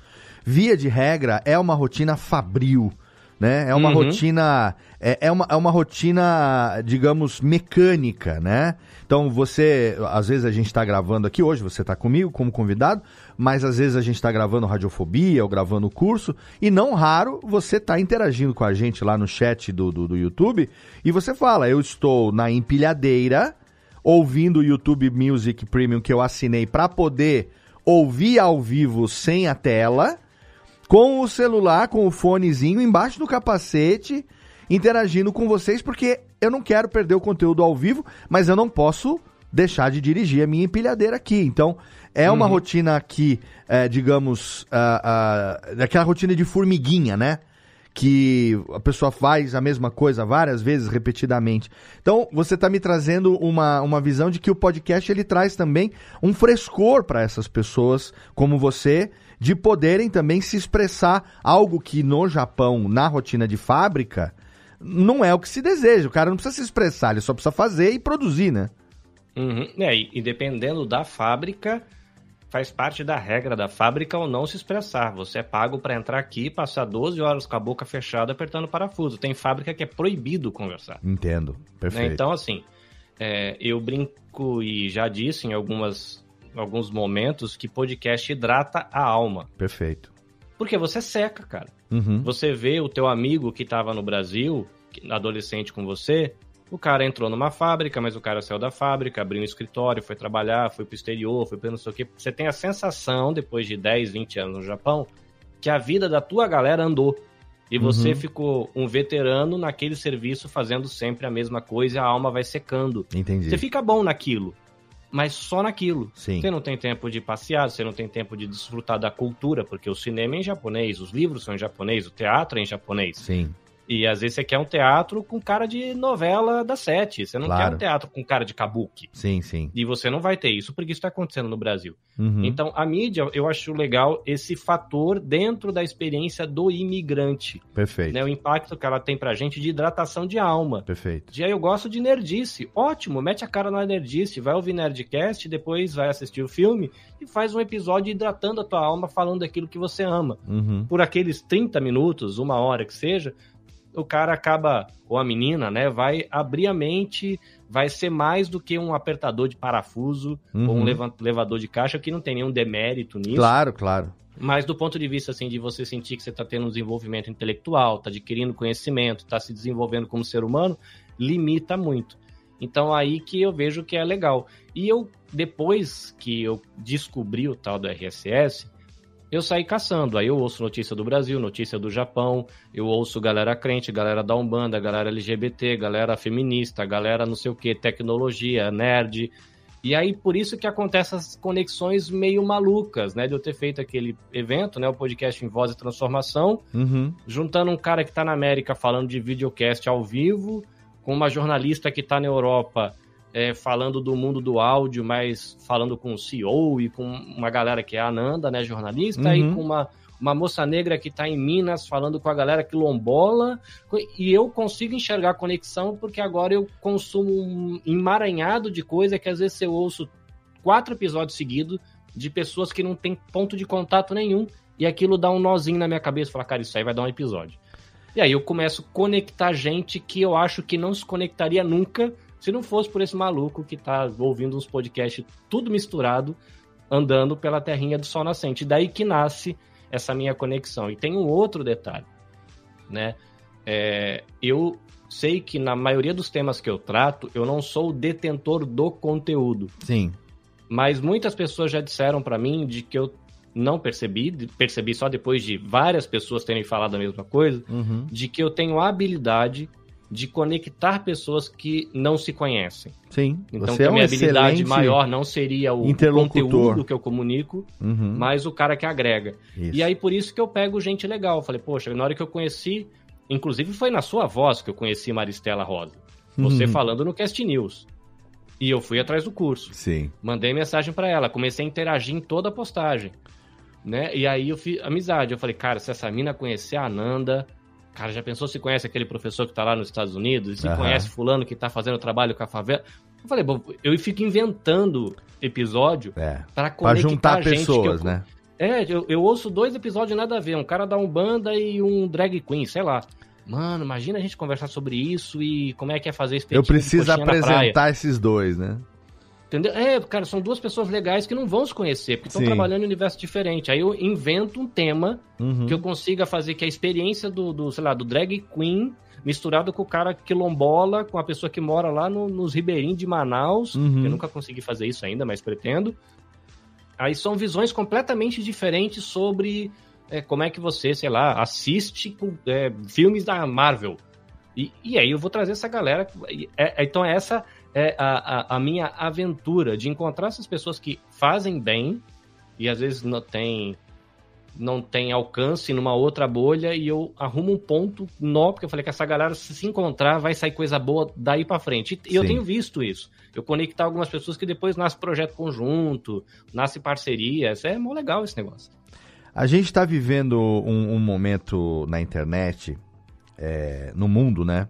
via de regra, é uma rotina fabril. Né? É uma uhum. rotina. É, é, uma, é uma rotina, digamos, mecânica, né? Então você. Às vezes a gente está gravando aqui hoje, você está comigo como convidado, mas às vezes a gente está gravando Radiofobia ou gravando o curso, e não raro você está interagindo com a gente lá no chat do, do, do YouTube, e você fala, eu estou na empilhadeira, ouvindo o YouTube Music Premium que eu assinei para poder ouvir ao vivo sem a tela, com o celular, com o fonezinho embaixo do capacete, interagindo com vocês, porque eu não quero perder o conteúdo ao vivo, mas eu não posso deixar de dirigir a minha empilhadeira aqui. Então, é uma uhum. rotina que, é, digamos, uh, uh, daquela rotina de formiguinha, né? Que a pessoa faz a mesma coisa várias vezes, repetidamente. Então, você está me trazendo uma, uma visão de que o podcast ele traz também um frescor para essas pessoas como você, de poderem também se expressar algo que no Japão, na rotina de fábrica, não é o que se deseja. O cara não precisa se expressar, ele só precisa fazer e produzir, né? Uhum. É, e dependendo da fábrica, faz parte da regra da fábrica ou não se expressar. Você é pago para entrar aqui, passar 12 horas com a boca fechada apertando parafuso. Tem fábrica que é proibido conversar. Entendo, perfeito. Né? Então, assim, é, eu brinco e já disse em algumas, alguns momentos que podcast hidrata a alma. Perfeito. Porque você seca, cara. Uhum. Você vê o teu amigo que estava no Brasil, adolescente com você, o cara entrou numa fábrica, mas o cara saiu da fábrica, abriu um escritório, foi trabalhar, foi pro exterior, foi pra não sei o quê. Você tem a sensação, depois de 10, 20 anos no Japão, que a vida da tua galera andou. E você uhum. ficou um veterano naquele serviço fazendo sempre a mesma coisa e a alma vai secando. Entendi. Você fica bom naquilo, mas só naquilo. Sim. Você não tem tempo de passear, você não tem tempo de desfrutar da cultura, porque o cinema é em japonês, os livros são em japonês, o teatro é em japonês. Sim. E às vezes você quer um teatro com cara de novela da sete. Você não claro. quer um teatro com cara de kabuki. Sim, sim. E você não vai ter isso porque isso está acontecendo no Brasil. Uhum. Então, a mídia, eu acho legal esse fator dentro da experiência do imigrante. Perfeito. Né? O impacto que ela tem pra gente de hidratação de alma. Perfeito. E aí eu gosto de nerdice. Ótimo, mete a cara na nerdice. Vai ouvir Nerdcast, depois vai assistir o filme e faz um episódio hidratando a tua alma falando daquilo que você ama. Uhum. Por aqueles 30 minutos, uma hora que seja, o cara acaba, ou a menina, né, vai abrir a mente, vai ser mais do que um apertador de parafuso uhum. ou um levador de caixa, que não tem nenhum demérito nisso. Claro, claro. Mas do ponto de vista assim de você sentir que você está tendo um desenvolvimento intelectual, está adquirindo conhecimento, está se desenvolvendo como ser humano, limita muito. Então aí que eu vejo que é legal. E eu depois que eu descobri o tal do RSS, eu saí caçando. Aí eu ouço notícia do Brasil, notícia do Japão, eu ouço galera crente, galera da Umbanda, galera LGBT, galera feminista, galera não sei o que, tecnologia, nerd. E aí, por isso que acontecem essas conexões meio malucas, né? De eu ter feito aquele evento, né? O podcast em Voz e Transformação, uhum. juntando um cara que está na América falando de videocast ao vivo, com uma jornalista que está na Europa é, falando do mundo do áudio, mas falando com o CEO e com uma galera que é a Ananda, né, jornalista, uhum. e com uma, uma moça negra que está em Minas falando com a galera quilombola, e eu consigo enxergar a conexão porque agora eu consumo um emaranhado de coisa que às vezes eu ouço quatro episódios seguidos de pessoas que não têm ponto de contato nenhum, e aquilo dá um nozinho na minha cabeça, falar, cara, isso aí vai dar um episódio. E aí eu começo a conectar gente que eu acho que não se conectaria nunca se não fosse por esse maluco que tá ouvindo uns podcasts tudo misturado, andando pela terrinha do sol nascente. Daí que nasce essa minha conexão. E tem um outro detalhe, né? É, eu sei que na maioria dos temas que eu trato, eu não sou o detentor do conteúdo. Sim. Mas muitas pessoas já disseram para mim de que eu não percebi, percebi só depois de várias pessoas terem falado a mesma coisa, Uhum. de que eu tenho a habilidade de conectar pessoas que não se conhecem. Sim. Então, você que é a um minha habilidade maior não seria o conteúdo que eu comunico, Uhum. mas o cara que agrega. Isso. E aí, por isso que eu pego gente legal. Eu falei, poxa, na hora que eu conheci, inclusive foi na sua voz que eu conheci Maristela Rosa. Você Uhum. falando no Cast News. E eu fui atrás do curso. Sim. Mandei mensagem pra ela, comecei a interagir em toda a postagem. Né? E aí eu fiz amizade. Eu falei, cara, se essa mina conhecer a Ananda, cara, já pensou se conhece aquele professor que tá lá nos Estados Unidos? Se Aham. conhece fulano que tá fazendo trabalho com a favela? Eu falei, bom, eu fico inventando episódio É. pra Pra conectar juntar gente pessoas, eu, né? é, eu, eu ouço dois episódios nada a ver. Um cara da Umbanda e um drag queen, sei lá. Mano, imagina a gente conversar sobre isso e como é que é fazer espetinho Eu preciso apresentar esses dois, né? Entendeu? É, cara, são duas pessoas legais que não vão se conhecer, porque estão trabalhando em universo diferente. Aí eu invento um tema Uhum. que eu consiga fazer que a experiência do, do, sei lá, do drag queen misturado com o cara quilombola, com a pessoa que mora lá no- nos ribeirinhos de Manaus. Uhum. Eu nunca consegui fazer isso ainda, mas pretendo. Aí são visões completamente diferentes sobre é, como é que você, sei lá, assiste é, filmes da Marvel. E, e aí eu vou trazer essa galera. e é- é- então essa é a, a, a minha aventura de encontrar essas pessoas que fazem bem e às vezes não tem não tem alcance numa outra bolha e eu arrumo um ponto nó, porque eu falei que essa galera se se encontrar vai sair coisa boa daí pra frente. E eu Sim. tenho visto isso. Eu conectar algumas pessoas que depois nasce projeto conjunto, nasce parcerias. É mó legal esse negócio. A gente está vivendo um, um momento na internet, é, no mundo, né?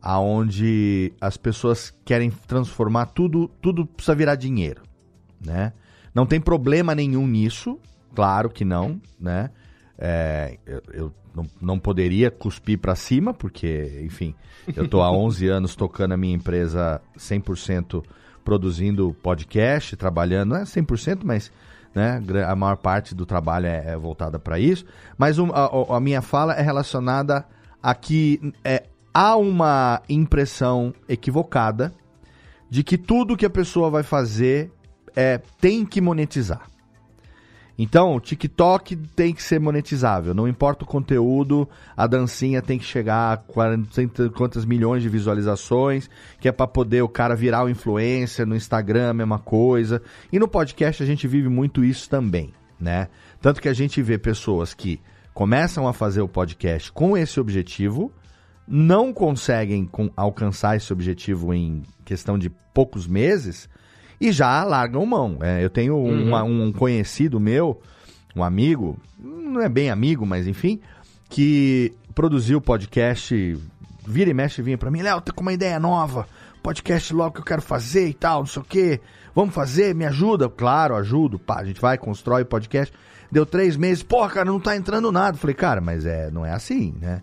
Aonde as pessoas querem transformar tudo, tudo precisa virar dinheiro, né? Não tem problema nenhum nisso, claro que não, né? É, eu eu não, não poderia cuspir para cima, porque, enfim, eu tô há 11 anos tocando a minha empresa 100% produzindo podcast, trabalhando, não é 100%, mas né, a maior parte do trabalho é, é voltada para isso. Mas um- a, a minha fala é relacionada a que é, há uma impressão equivocada de que tudo que a pessoa vai fazer é, tem que monetizar. Então, o TikTok tem que ser monetizável. Não importa o conteúdo, a dancinha tem que chegar a 40, cento- quantas milhões de visualizações, que é para poder o cara virar o influencer, no Instagram mesma coisa. E no podcast a gente vive muito isso também, né? Tanto que a gente vê pessoas que começam a fazer o podcast com esse objetivo, não conseguem alcançar esse objetivo em questão de poucos meses e já largam mão. É, eu tenho um, Uhum. uma- um conhecido meu, um amigo, não é bem amigo, mas enfim, que produziu podcast, vira e mexe vinha pra mim, Léo, tô com uma ideia nova, podcast logo que eu quero fazer e tal, não sei o quê, vamos fazer, me ajuda? Claro, ajudo, pá, a gente vai, constrói o podcast. Deu três meses, porra, cara, não tá entrando nada. Falei, cara, mas é, não é assim, né?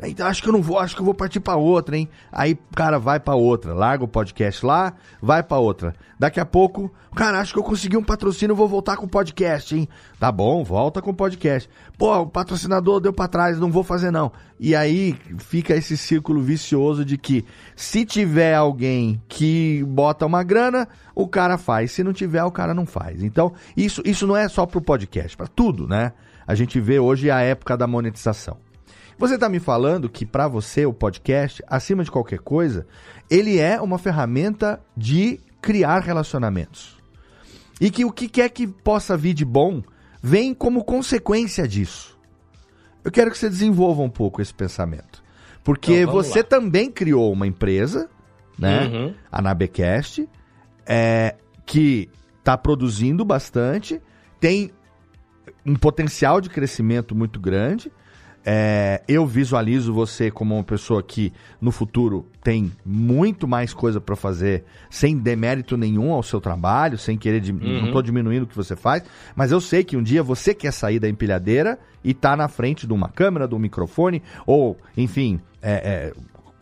Então acho que eu não vou, acho que eu vou partir pra outra, hein? Aí cara vai pra outra, larga o podcast lá, vai pra outra. Daqui a pouco, cara, acho que eu consegui um patrocínio, vou voltar com o podcast, hein? Tá bom, volta com o podcast. Pô, o patrocinador deu pra trás, não vou fazer não. E aí fica esse círculo vicioso de que se tiver alguém que bota uma grana, o cara faz. Se não tiver, o cara não faz. Então, isso, isso não é só pro podcast, pra tudo, né? A gente vê hoje a época da monetização. Você está me falando que para você o podcast, acima de qualquer coisa, ele é uma ferramenta de criar relacionamentos. E que o que quer que possa vir de bom vem como consequência disso. Eu quero que você desenvolva um pouco esse pensamento. Porque Então, você lá. também criou uma empresa, né? Uhum. a Nabecast, é, que está produzindo bastante, tem um potencial de crescimento muito grande. É, eu visualizo você como uma pessoa que no futuro tem muito mais coisa para fazer sem demérito nenhum ao seu trabalho, sem querer Uhum. não estou diminuindo o que você faz, mas eu sei que um dia você quer sair da empilhadeira e tá na frente de uma câmera, de um microfone ou, enfim, é, é,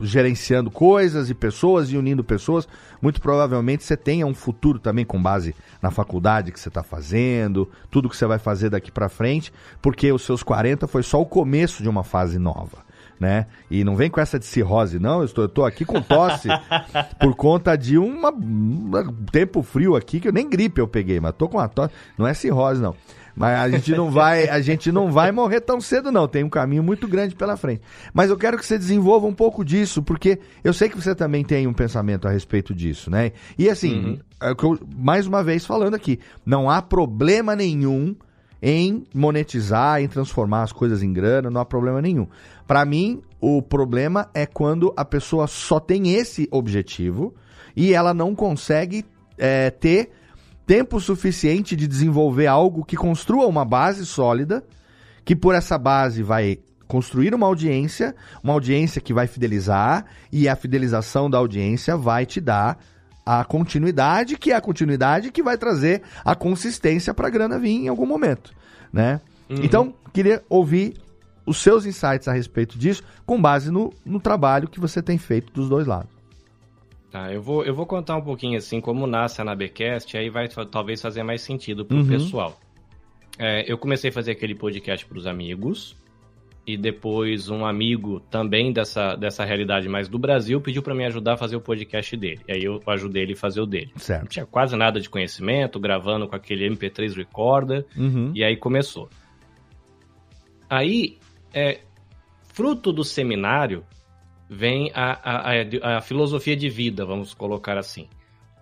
gerenciando coisas e pessoas e unindo pessoas, muito provavelmente você tenha um futuro também com base na faculdade que você está fazendo, tudo que você vai fazer daqui para frente, porque os seus 40 foi só o começo de uma fase nova. Né? E não vem com essa de cirrose, não. Eu estou, eu estou aqui com tosse por conta de uma, um tempo frio aqui, que eu nem gripe eu peguei, mas tô com uma tosse. Não é cirrose, não. Mas a gente não vai, a gente não vai morrer tão cedo não, tem um caminho muito grande pela frente. Mas eu quero que você desenvolva um pouco disso, porque eu sei que você também tem um pensamento a respeito disso, né? E assim, uhum. é mais uma vez falando aqui, não há problema nenhum em monetizar, em transformar as coisas em grana, não há problema nenhum. Para mim, o problema é quando a pessoa só tem esse objetivo e ela não consegue é, ter tempo suficiente de desenvolver algo que construa uma base sólida, que por essa base vai construir uma audiência, uma audiência que vai fidelizar, e a fidelização da audiência vai te dar a continuidade, que é a continuidade que vai trazer a consistência para a grana vir em algum momento, né? Uhum. Então, queria ouvir os seus insights a respeito disso, com base no, no trabalho que você tem feito dos dois lados. Tá, eu vou, eu vou contar um pouquinho assim como nasce a Nabecast, aí vai talvez fazer mais sentido pro uhum. pessoal. É, eu comecei a fazer aquele podcast para os amigos, e depois um amigo também dessa, dessa realidade mais do Brasil pediu para me ajudar a fazer o podcast dele. E aí eu ajudei ele a fazer o dele. Certo. Não tinha quase nada de conhecimento, gravando com aquele MP3 recorder, uhum. e aí começou. Aí, é, fruto do seminário, vem a, a, a, filosofia de vida, vamos colocar assim.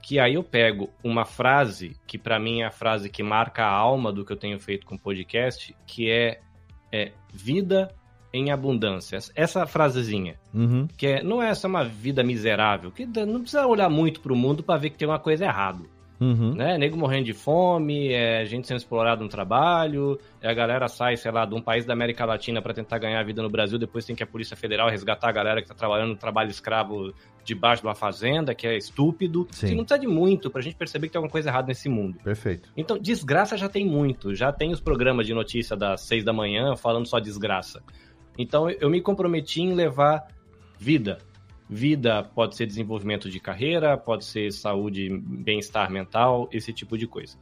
Que aí eu pego uma frase, que para mim é a frase que marca a alma do que eu tenho feito com o podcast, que é, é vida em abundância. Essa frasezinha, uhum. que é, não é essa uma vida miserável, que não precisa olhar muito para o mundo para ver que tem uma coisa errada. Uhum. Né? Nego morrendo de fome, é gente sendo explorada no trabalho, é a galera sai, sei lá, de um país da América Latina para tentar ganhar vida no Brasil, depois tem que a Polícia Federal resgatar a galera que tá trabalhando no trabalho escravo debaixo de uma fazenda, que é estúpido. Sim. Assim, não precisa de muito pra gente perceber que tem alguma coisa errada nesse mundo. Perfeito. Então, desgraça já tem muito. Já tem os programas de notícia das seis da manhã falando só desgraça. Então, eu me comprometi em levar vida, Vida pode ser desenvolvimento de carreira, pode ser saúde, bem-estar mental, esse tipo de coisa.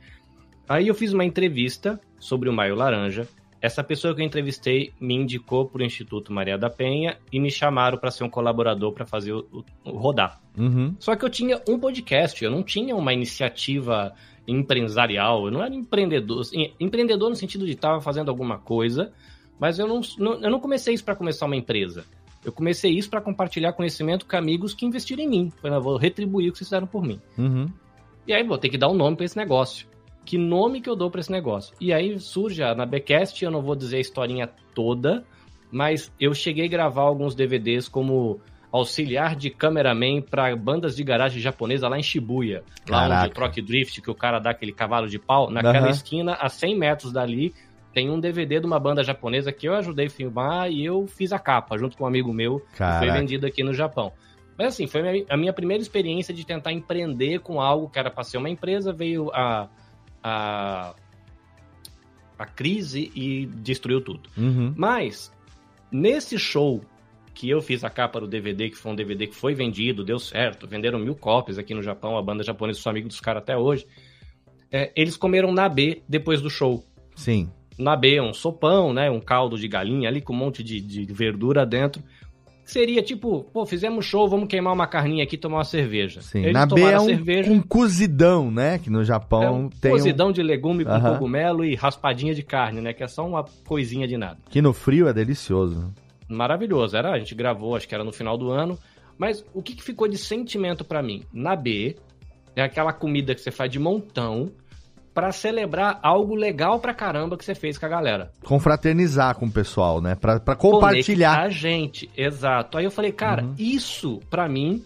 Aí eu fiz uma entrevista sobre o Maio Laranja. Essa pessoa que eu entrevistei me indicou para o Instituto Maria da Penha e me chamaram para ser um colaborador para fazer o, o, rodar. Uhum. Só que eu tinha um podcast, eu não tinha uma iniciativa empresarial, eu não era empreendedor. Assim, empreendedor no sentido de estar fazendo alguma coisa, mas eu não, não eu não comecei isso para começar uma empresa. Eu comecei isso para compartilhar conhecimento com amigos que investiram em mim. Falei, vou retribuir o que vocês fizeram por mim. Uhum. E aí vou ter que dar um nome para esse negócio. Que nome que eu dou para esse negócio? E aí surge na Becast, eu não vou dizer a historinha toda, mas eu cheguei a gravar alguns DVDs como auxiliar de cameraman para bandas de garagem japonesa lá em Shibuya. Lá Caraca. onde o Trock Drift, que o cara dá aquele cavalo de pau, naquela uhum. esquina, a 100 metros dali, tem um DVD de uma banda japonesa que eu ajudei a filmar e eu fiz a capa junto com um amigo meu Caraca. que foi vendido aqui no Japão. Mas assim, foi a minha primeira experiência de tentar empreender com algo que era para ser uma empresa, veio a, a, a crise e destruiu tudo. Uhum. Mas, nesse show que eu fiz a capa do DVD, que foi um DVD que foi vendido, deu certo, venderam mil cópias aqui no Japão, a banda japonesa, sou amigo dos caras até hoje, é, eles comeram na B depois do show. Sim na B um sopão, né? Um caldo de galinha ali com um monte de, de verdura dentro. Seria tipo, pô, fizemos show, vamos queimar uma carninha aqui e tomar uma cerveja. Sim, Eles na B é um, cerveja, um cozidão, né? Que no Japão é um tem cozidão um... de legume com cogumelo e raspadinha de carne, né? Que é só uma coisinha de nada. Que no frio é delicioso. Maravilhoso. Era, a gente gravou, acho que era no final do ano. Mas o que, que ficou de sentimento para mim? Na B, é aquela comida que você faz de montão, para celebrar algo legal pra caramba que você fez com a galera. Confraternizar com o pessoal, né? Pra, pra compartilhar. a gente, exato. Aí eu falei, cara, uhum. isso pra mim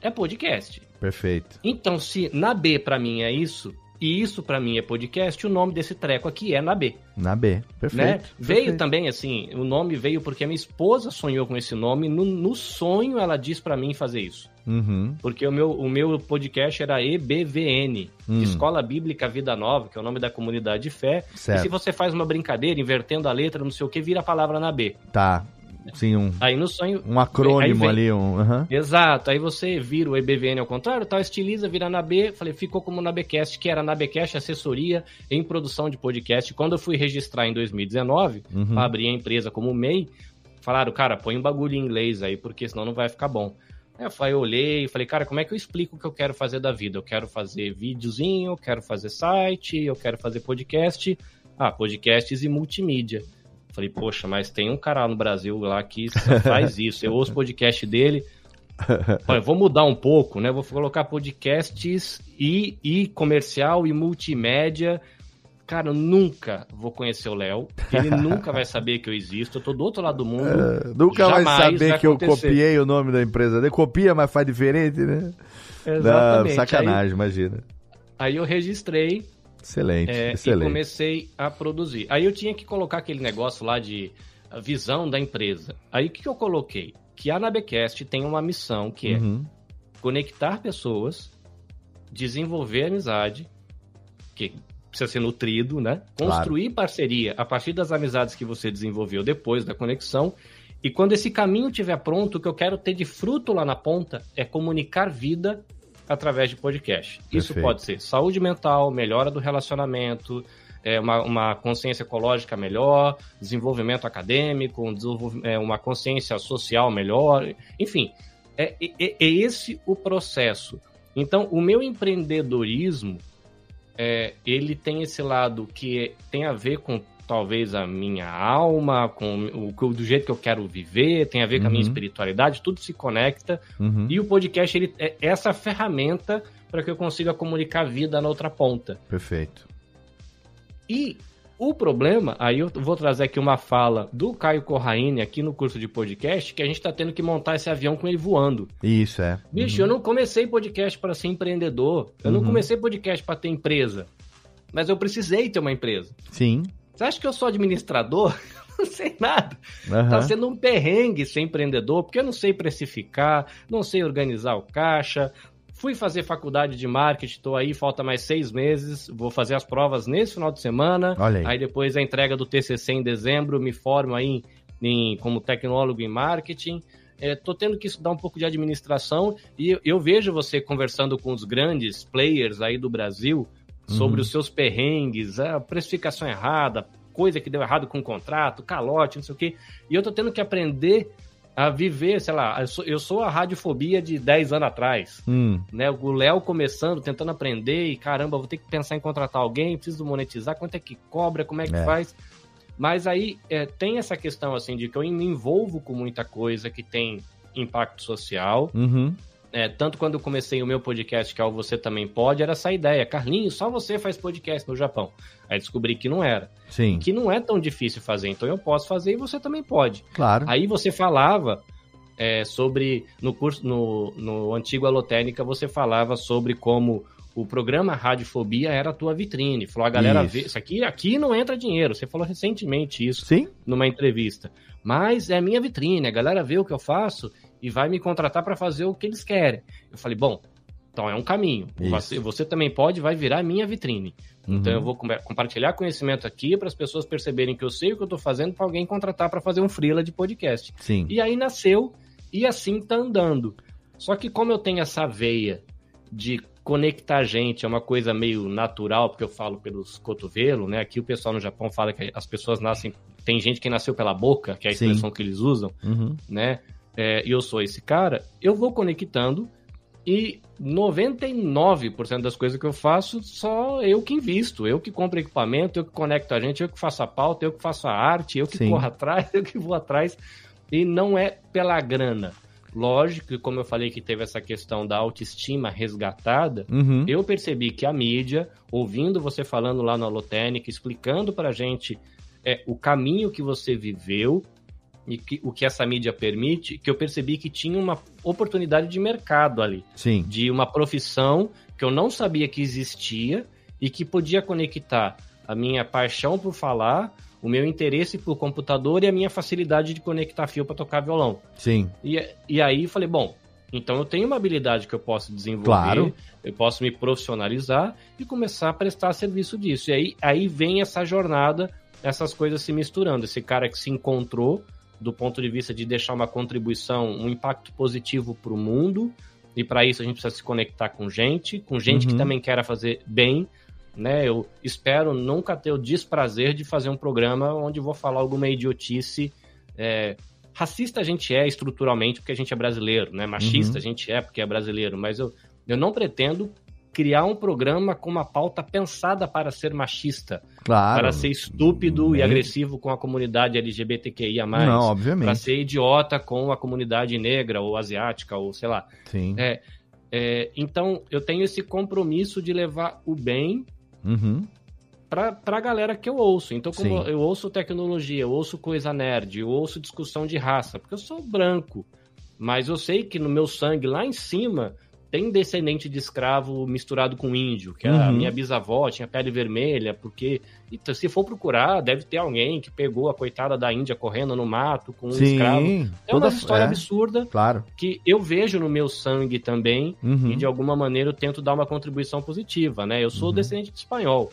é podcast. Perfeito. Então, se na B pra mim é isso, e isso para mim é podcast, o nome desse treco aqui é na B. Na B, perfeito. Né? perfeito. Veio também assim, o nome veio porque a minha esposa sonhou com esse nome, no, no sonho ela disse para mim fazer isso. Uhum. Porque o meu, o meu podcast era EBVN, hum. Escola Bíblica Vida Nova, que é o nome da comunidade de fé. Certo. E se você faz uma brincadeira, invertendo a letra, não sei o que, vira a palavra na B. Tá. Sim, um. Aí no sonho. Um acrônimo ali, um. Uhum. Exato. Aí você vira o EBVN ao contrário, tal, estiliza, vira na B. Falei, ficou como na Bcast, que era na Bcast assessoria em produção de podcast. Quando eu fui registrar em 2019, uhum. abrir a empresa como MEI, falaram, cara, põe um bagulho em inglês aí, porque senão não vai ficar bom. Eu, falei, eu olhei e falei, cara, como é que eu explico o que eu quero fazer da vida? Eu quero fazer videozinho, eu quero fazer site, eu quero fazer podcast Ah, podcasts e multimídia. Falei, poxa, mas tem um cara no Brasil lá que faz isso. Eu ouço o podcast dele. Olha, vou mudar um pouco, né? Vou colocar podcasts e, e comercial e multimédia. Cara, eu nunca vou conhecer o Léo. Ele nunca vai saber que eu existo. Eu tô do outro lado do mundo. Uh, nunca vai saber vai que eu copiei o nome da empresa dele. Copia, mas faz diferente, né? Exatamente. Não, sacanagem, aí, imagina. Aí eu registrei. Excelente, é, excelente. E comecei a produzir. Aí eu tinha que colocar aquele negócio lá de visão da empresa. Aí o que, que eu coloquei? Que a Nabecast tem uma missão que é uhum. conectar pessoas, desenvolver amizade, que precisa ser nutrido, né? Construir claro. parceria a partir das amizades que você desenvolveu depois da conexão. E quando esse caminho estiver pronto, o que eu quero ter de fruto lá na ponta é comunicar vida através de podcast. Perfeito. Isso pode ser saúde mental, melhora do relacionamento, é, uma, uma consciência ecológica melhor, desenvolvimento acadêmico, um é, uma consciência social melhor, enfim, é, é, é, esse o processo. Então, o meu empreendedorismo, é, ele tem esse lado que tem a ver com talvez a minha alma, com o do jeito que eu quero viver, tem a ver com a minha uhum. espiritualidade, tudo se conecta. Uhum. E o podcast ele é essa ferramenta para que eu consiga comunicar a vida na outra ponta. Perfeito. E o problema, aí eu vou trazer aqui uma fala do Caio Corraine aqui no curso de podcast, que a gente está tendo que montar esse avião com ele voando. Isso, é. Bicho, uhum. eu não comecei podcast para ser empreendedor, eu uhum. não comecei podcast para ter empresa, mas eu precisei ter uma empresa. Sim. Você acha que eu sou administrador? não sei nada. Uhum. Tá sendo um perrengue ser empreendedor, porque eu não sei precificar, não sei organizar o caixa, Fui fazer faculdade de marketing, estou aí, falta mais seis meses. Vou fazer as provas nesse final de semana. Aí. aí depois a entrega do TCC em dezembro, me formo aí em, como tecnólogo em marketing. Estou é, tendo que estudar um pouco de administração e eu, eu, vejo você conversando com os grandes players aí do Brasil sobre uhum. os seus perrengues, a precificação errada, coisa que deu errado com o contrato, calote, não sei o quê. E eu estou tendo que aprender a viver, sei lá, eu sou, eu sou, a radiofobia de 10 anos atrás, hum. né? O Léo começando, tentando aprender e caramba, vou ter que pensar em contratar alguém, preciso monetizar, quanto é que cobra, como é que é. faz. Mas aí é, tem essa questão assim de que eu me envolvo com muita coisa que tem impacto social. Uhum. É, tanto quando eu comecei o meu podcast, que é o Você Também Pode, era essa ideia. Carlinhos, só você faz podcast no Japão. Aí descobri que não era. Sim. Que não é tão difícil fazer. Então eu posso fazer e você também pode. Claro. Aí você falava é, sobre. No curso, no, no antigo Alotênica, você falava sobre como o programa Radiofobia era a tua vitrine. Falou, a galera isso. vê. Isso aqui, aqui não entra dinheiro. Você falou recentemente isso Sim. numa entrevista. Mas é a minha vitrine, a galera vê o que eu faço e vai me contratar para fazer o que eles querem. Eu falei, bom, então é um caminho. Você, você, também pode, vai virar minha vitrine. Uhum. Então eu vou compartilhar conhecimento aqui para as pessoas perceberem que eu sei o que eu estou fazendo para alguém contratar para fazer um freela de podcast. Sim. E aí nasceu e assim tá andando. Só que como eu tenho essa veia de conectar gente, é uma coisa meio natural, porque eu falo pelos cotovelos, né? Aqui o pessoal no Japão fala que as pessoas nascem. Tem gente que nasceu pela boca, que é a expressão Sim. que eles usam, uhum. né? É, eu sou esse cara, eu vou conectando e 99% das coisas que eu faço, só eu que invisto, eu que compro equipamento, eu que conecto a gente, eu que faço a pauta, eu que faço a arte, eu que Sim. corro atrás, eu que vou atrás. E não é pela grana. Lógico como eu falei que teve essa questão da autoestima resgatada, uhum. eu percebi que a mídia, ouvindo você falando lá no Alotênica, explicando pra gente é, o caminho que você viveu, e que, o que essa mídia permite, que eu percebi que tinha uma oportunidade de mercado ali. Sim. De uma profissão que eu não sabia que existia e que podia conectar a minha paixão por falar, o meu interesse por computador e a minha facilidade de conectar fio para tocar violão. Sim. E, e aí falei, bom, então eu tenho uma habilidade que eu posso desenvolver, claro. eu posso me profissionalizar e começar a prestar serviço disso. E aí, aí vem essa jornada, essas coisas se misturando. Esse cara que se encontrou do ponto de vista de deixar uma contribuição, um impacto positivo para o mundo. E para isso a gente precisa se conectar com gente, com gente uhum. que também quer fazer bem. Né? Eu espero nunca ter o desprazer de fazer um programa onde vou falar alguma idiotice. É, racista a gente é estruturalmente porque a gente é brasileiro, né? Machista uhum. a gente é porque é brasileiro, mas eu, eu não pretendo criar um programa com uma pauta pensada para ser machista. Claro. Para ser estúpido e agressivo com a comunidade LGBTQIA. Não, obviamente. Para ser idiota com a comunidade negra ou asiática, ou sei lá. Sim. É, é, então, eu tenho esse compromisso de levar o bem Uhum. pra, pra galera que eu ouço. Então, como Sim. eu ouço tecnologia, eu ouço coisa nerd, eu ouço discussão de raça, porque eu sou branco. Mas eu sei que no meu sangue, lá em cima, tem descendente de escravo misturado com índio, que a Uhum. minha bisavó tinha pele vermelha, porque então, se for procurar, deve ter alguém que pegou a coitada da Índia correndo no mato com um escravo. É uma história é, absurda Claro. que eu vejo no meu sangue também Uhum. e de alguma maneira eu tento dar uma contribuição positiva, né? Eu sou Uhum. descendente de espanhol.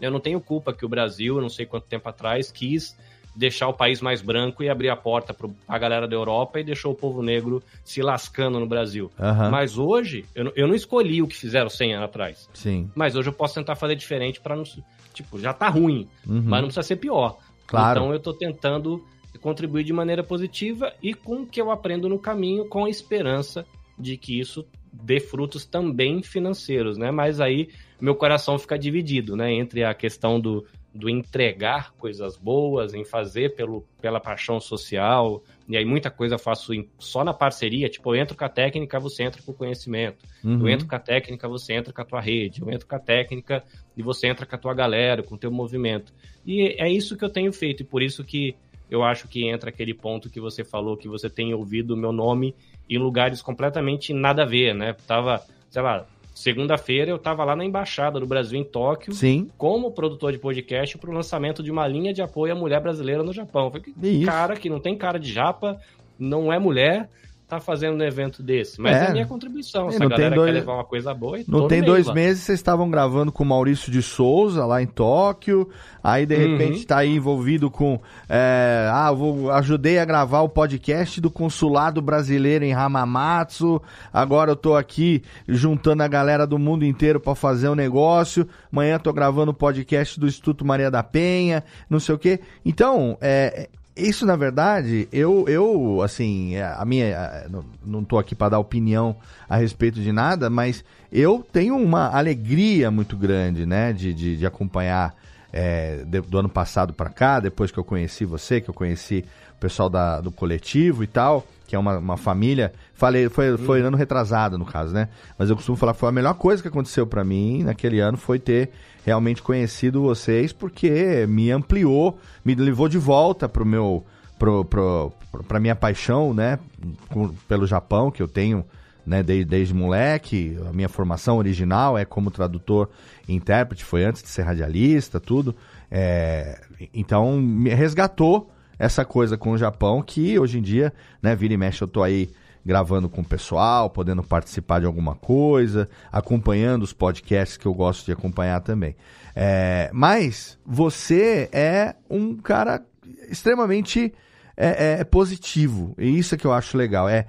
Eu não tenho culpa que o Brasil, não sei quanto tempo atrás, quis deixar o país mais branco e abrir a porta para a galera da Europa e deixou o povo negro se lascando no Brasil. Aham. Mas hoje, eu, não- eu não escolhi o que fizeram 100 anos atrás. Sim. Mas hoje eu posso tentar fazer diferente para não. Tipo, já tá ruim, Uhum. mas não precisa ser pior. Claro. Então eu tô tentando contribuir de maneira positiva e com o que eu aprendo no caminho, com a esperança de que isso dê frutos também financeiros, né? Mas aí meu coração fica dividido, né? Entre a questão do, do entregar coisas boas, em fazer pelo, pela paixão social, e aí muita coisa eu faço em- só na parceria, tipo, eu entro com a técnica, você entra com o conhecimento. Uhum. Eu entro com a técnica, você entra com a tua rede. Eu entro com a técnica e você entra com a tua galera, com o teu movimento. E é isso que eu tenho feito, e por isso que eu acho que entra aquele ponto que você falou, que você tem ouvido o meu nome em lugares completamente nada a ver, né? Tava, sei lá, segunda-feira eu tava lá na Embaixada do Brasil, em Tóquio, Sim. como produtor de podcast para o lançamento de uma linha de apoio à mulher brasileira no Japão. Eu falei, que Isso. cara que não tem cara de japa, não é mulher, tá fazendo um evento desse. Mas É. é, a minha contribuição. E Se a galera dois- quer levar uma coisa boa, Não tem dois lá. meses vocês estavam gravando com o Maurício de Souza lá em Tóquio. Aí de Uhum. repente está aí envolvido com. é, ah, vou, ajudei a gravar o podcast do consulado brasileiro em Hamamatsu. Agora eu tô aqui juntando a galera do mundo inteiro para fazer um negócio. Amanhã tô gravando o podcast do Instituto Maria da Penha, não sei o quê. Então, é, isso, na verdade, eu, eu assim, é, a minha. é, Não, tô aqui para dar opinião a respeito de nada, mas eu tenho uma alegria muito grande, né, de, de, de acompanhar é, de- do ano passado para cá, depois que eu conheci você, que eu conheci o pessoal da, do coletivo e tal, que é uma, uma família. Falei, foi, foi ano retrasado, no caso, né? Mas eu costumo falar que foi a melhor coisa que aconteceu para mim naquele ano foi ter realmente conhecido vocês, porque me ampliou, me levou de volta pro meu. Pro, pro, pra minha paixão, né? pelo Japão, que eu tenho né, desde, desde moleque. A minha formação original é como tradutor e intérprete, foi antes de ser radialista, tudo. É, então, me resgatou essa coisa com o Japão que hoje em dia, né, vira e mexe, eu tô aí gravando com o pessoal, podendo participar de alguma coisa, acompanhando os podcasts que eu gosto de acompanhar também. É, mas você é um cara extremamente é, é, positivo, e isso é que eu acho legal. É,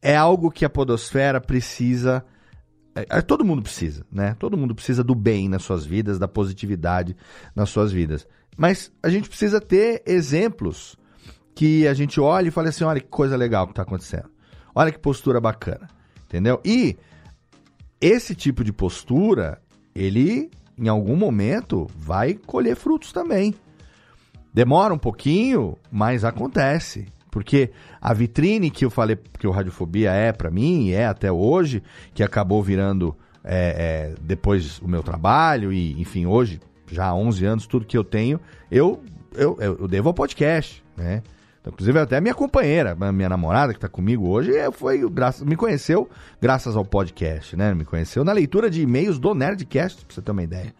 é algo que a podosfera precisa. é, é, todo mundo precisa, né? Todo mundo precisa do bem nas suas vidas, da positividade nas suas vidas. Mas a gente precisa ter exemplos que a gente olhe e fale assim: olha que coisa legal que está acontecendo. Olha que postura bacana. Entendeu? E esse tipo de postura, ele em algum momento vai colher frutos também. Demora um pouquinho, mas acontece. Porque a vitrine que eu falei que o Radiofobia é para mim, e é até hoje, que acabou virando é, é, depois o meu trabalho, e enfim, hoje, já há 11 anos, tudo que eu tenho, eu, eu, eu devo ao podcast, né? Inclusive, até a minha companheira, minha namorada que está comigo hoje, foi graças, me conheceu graças ao podcast, né? Me conheceu na leitura de e-mails do Nerdcast, pra você ter uma ideia.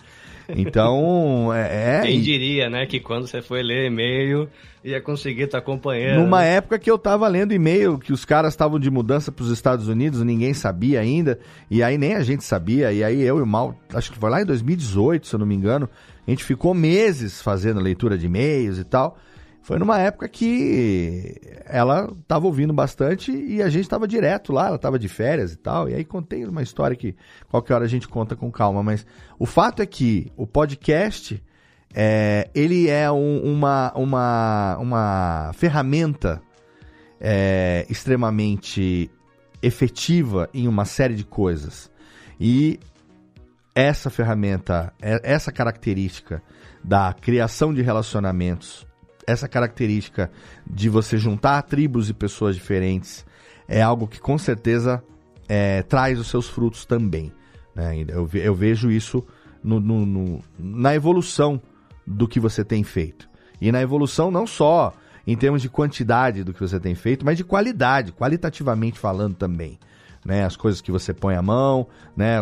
Então, é. é Quem diria, né, que quando você foi ler e-mail, ia conseguir estar acompanhando. Numa época que eu tava lendo e-mail que os caras estavam de mudança para os Estados Unidos, ninguém sabia ainda, e aí nem a gente sabia, e aí eu e o Mal, acho que foi lá em 2018, se eu não me engano, a gente ficou meses fazendo leitura de e-mails e tal. Foi numa época que ela tava ouvindo bastante e a gente tava direto lá, ela tava de férias e tal. E aí contei uma história que qualquer hora a gente conta com calma, mas o fato é que o podcast é, ele é um- uma, uma, uma ferramenta é, extremamente efetiva em uma série de coisas. E essa ferramenta, é, essa característica da criação de relacionamentos, essa característica de você juntar tribos e pessoas diferentes, é algo que com certeza é, traz os seus frutos também. Né? Eu, eu vejo isso no, no, no, na evolução do que você tem feito. E na evolução não só em termos de quantidade do que você tem feito, mas de qualidade, qualitativamente falando também. Né? As coisas que você põe à mão, né?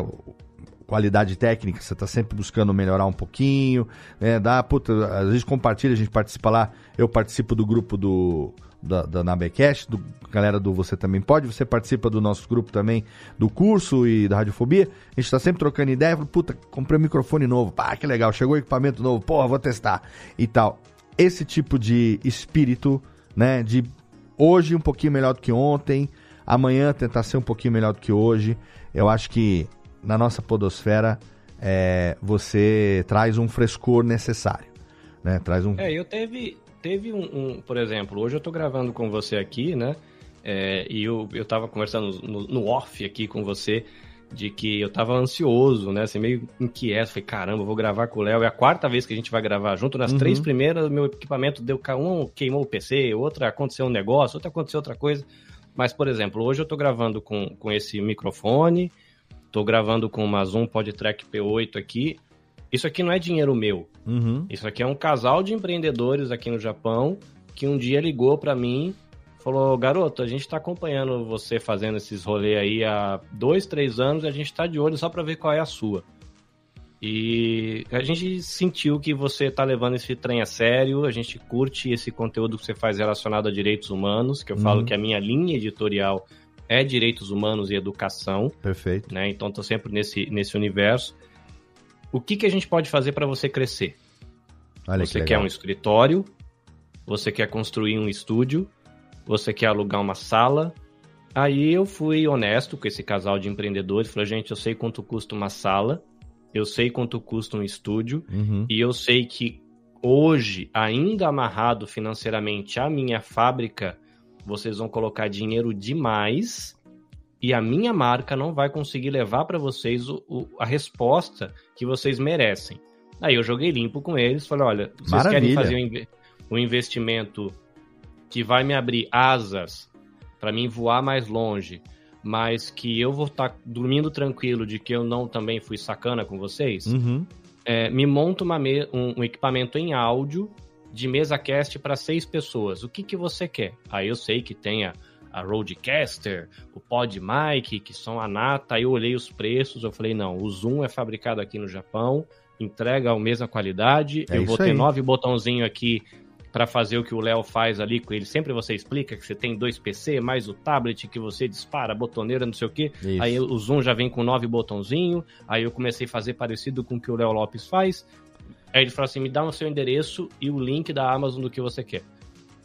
Qualidade técnica, você está sempre buscando melhorar um pouquinho, né? Dá, puta, às vezes compartilha, a gente participa lá, eu participo do grupo do da, da Nabecast, do galera do Você Também Pode, você participa do nosso grupo também, do curso e da Radiofobia, a gente está sempre trocando ideia, puta, comprei um microfone novo, pá, que legal, chegou equipamento novo, porra, vou testar, e tal. Esse tipo de espírito, né, de hoje um pouquinho melhor do que ontem, amanhã tentar ser um pouquinho melhor do que hoje, eu acho que na nossa podosfera é, você traz um frescor necessário, né, traz um... É, eu teve, teve um, um, por exemplo, hoje eu tô gravando com você aqui, né? É, e eu, eu tava conversando no, no, off aqui com você de que eu tava ansioso, né? Assim, meio inquieto. Falei, caramba, eu vou gravar com o Léo. É a quarta vez que a gente vai gravar junto. Nas uhum. três primeiras, meu equipamento deu. Um queimou o PC, outra aconteceu um negócio, outra aconteceu outra coisa. Mas, por exemplo, hoje eu tô gravando com, com esse microfone, tô gravando com uma Zoom PodTrack P8 aqui. Isso aqui não é dinheiro meu. Uhum. Isso aqui é um casal de empreendedores aqui no Japão que um dia ligou para mim falou, garoto, a gente está acompanhando você fazendo esses rolês aí há dois, três anos e a gente está de olho só para ver qual é a sua. E a gente sentiu que você está levando esse trem a sério, a gente curte esse conteúdo que você faz relacionado a direitos humanos, que eu uhum. falo que a minha linha editorial é direitos humanos e educação. Perfeito. Né? Então estou sempre nesse, nesse universo. O que, que a gente pode fazer para você crescer? Olha você que quer um escritório, você quer construir um estúdio, você quer alugar uma sala. Aí eu fui honesto com esse casal de empreendedores, falei, gente, eu sei quanto custa uma sala, eu sei quanto custa um estúdio, uhum. e eu sei que hoje, ainda amarrado financeiramente à minha fábrica, vocês vão colocar dinheiro demais e a minha marca não vai conseguir levar para vocês o, o, a resposta que vocês merecem. Aí eu joguei limpo com eles, falei, olha, vocês Maravilha. querem fazer um, um investimento que vai me abrir asas para mim voar mais longe, mas que eu vou estar tá dormindo tranquilo de que eu não também fui sacana com vocês, uhum. é, me monta um, um, equipamento em áudio de mesa cast para seis pessoas. O que, que você quer? Aí eu sei que tenha a Rodecaster, o PodMic, que são a nata. Aí eu olhei os preços, eu falei, não, o Zoom é fabricado aqui no Japão, entrega a mesma qualidade. É eu vou ter aí. nove botãozinhos aqui para fazer o que o Léo faz ali com ele. Sempre você explica que você tem dois PC, mais o tablet que você dispara, botoneira, não sei o quê. Isso. Aí o Zoom já vem com nove botãozinhos. Aí eu comecei a fazer parecido com o que o Léo Lopes faz. Aí ele falou assim: me dá o seu endereço e o link da Amazon do que você quer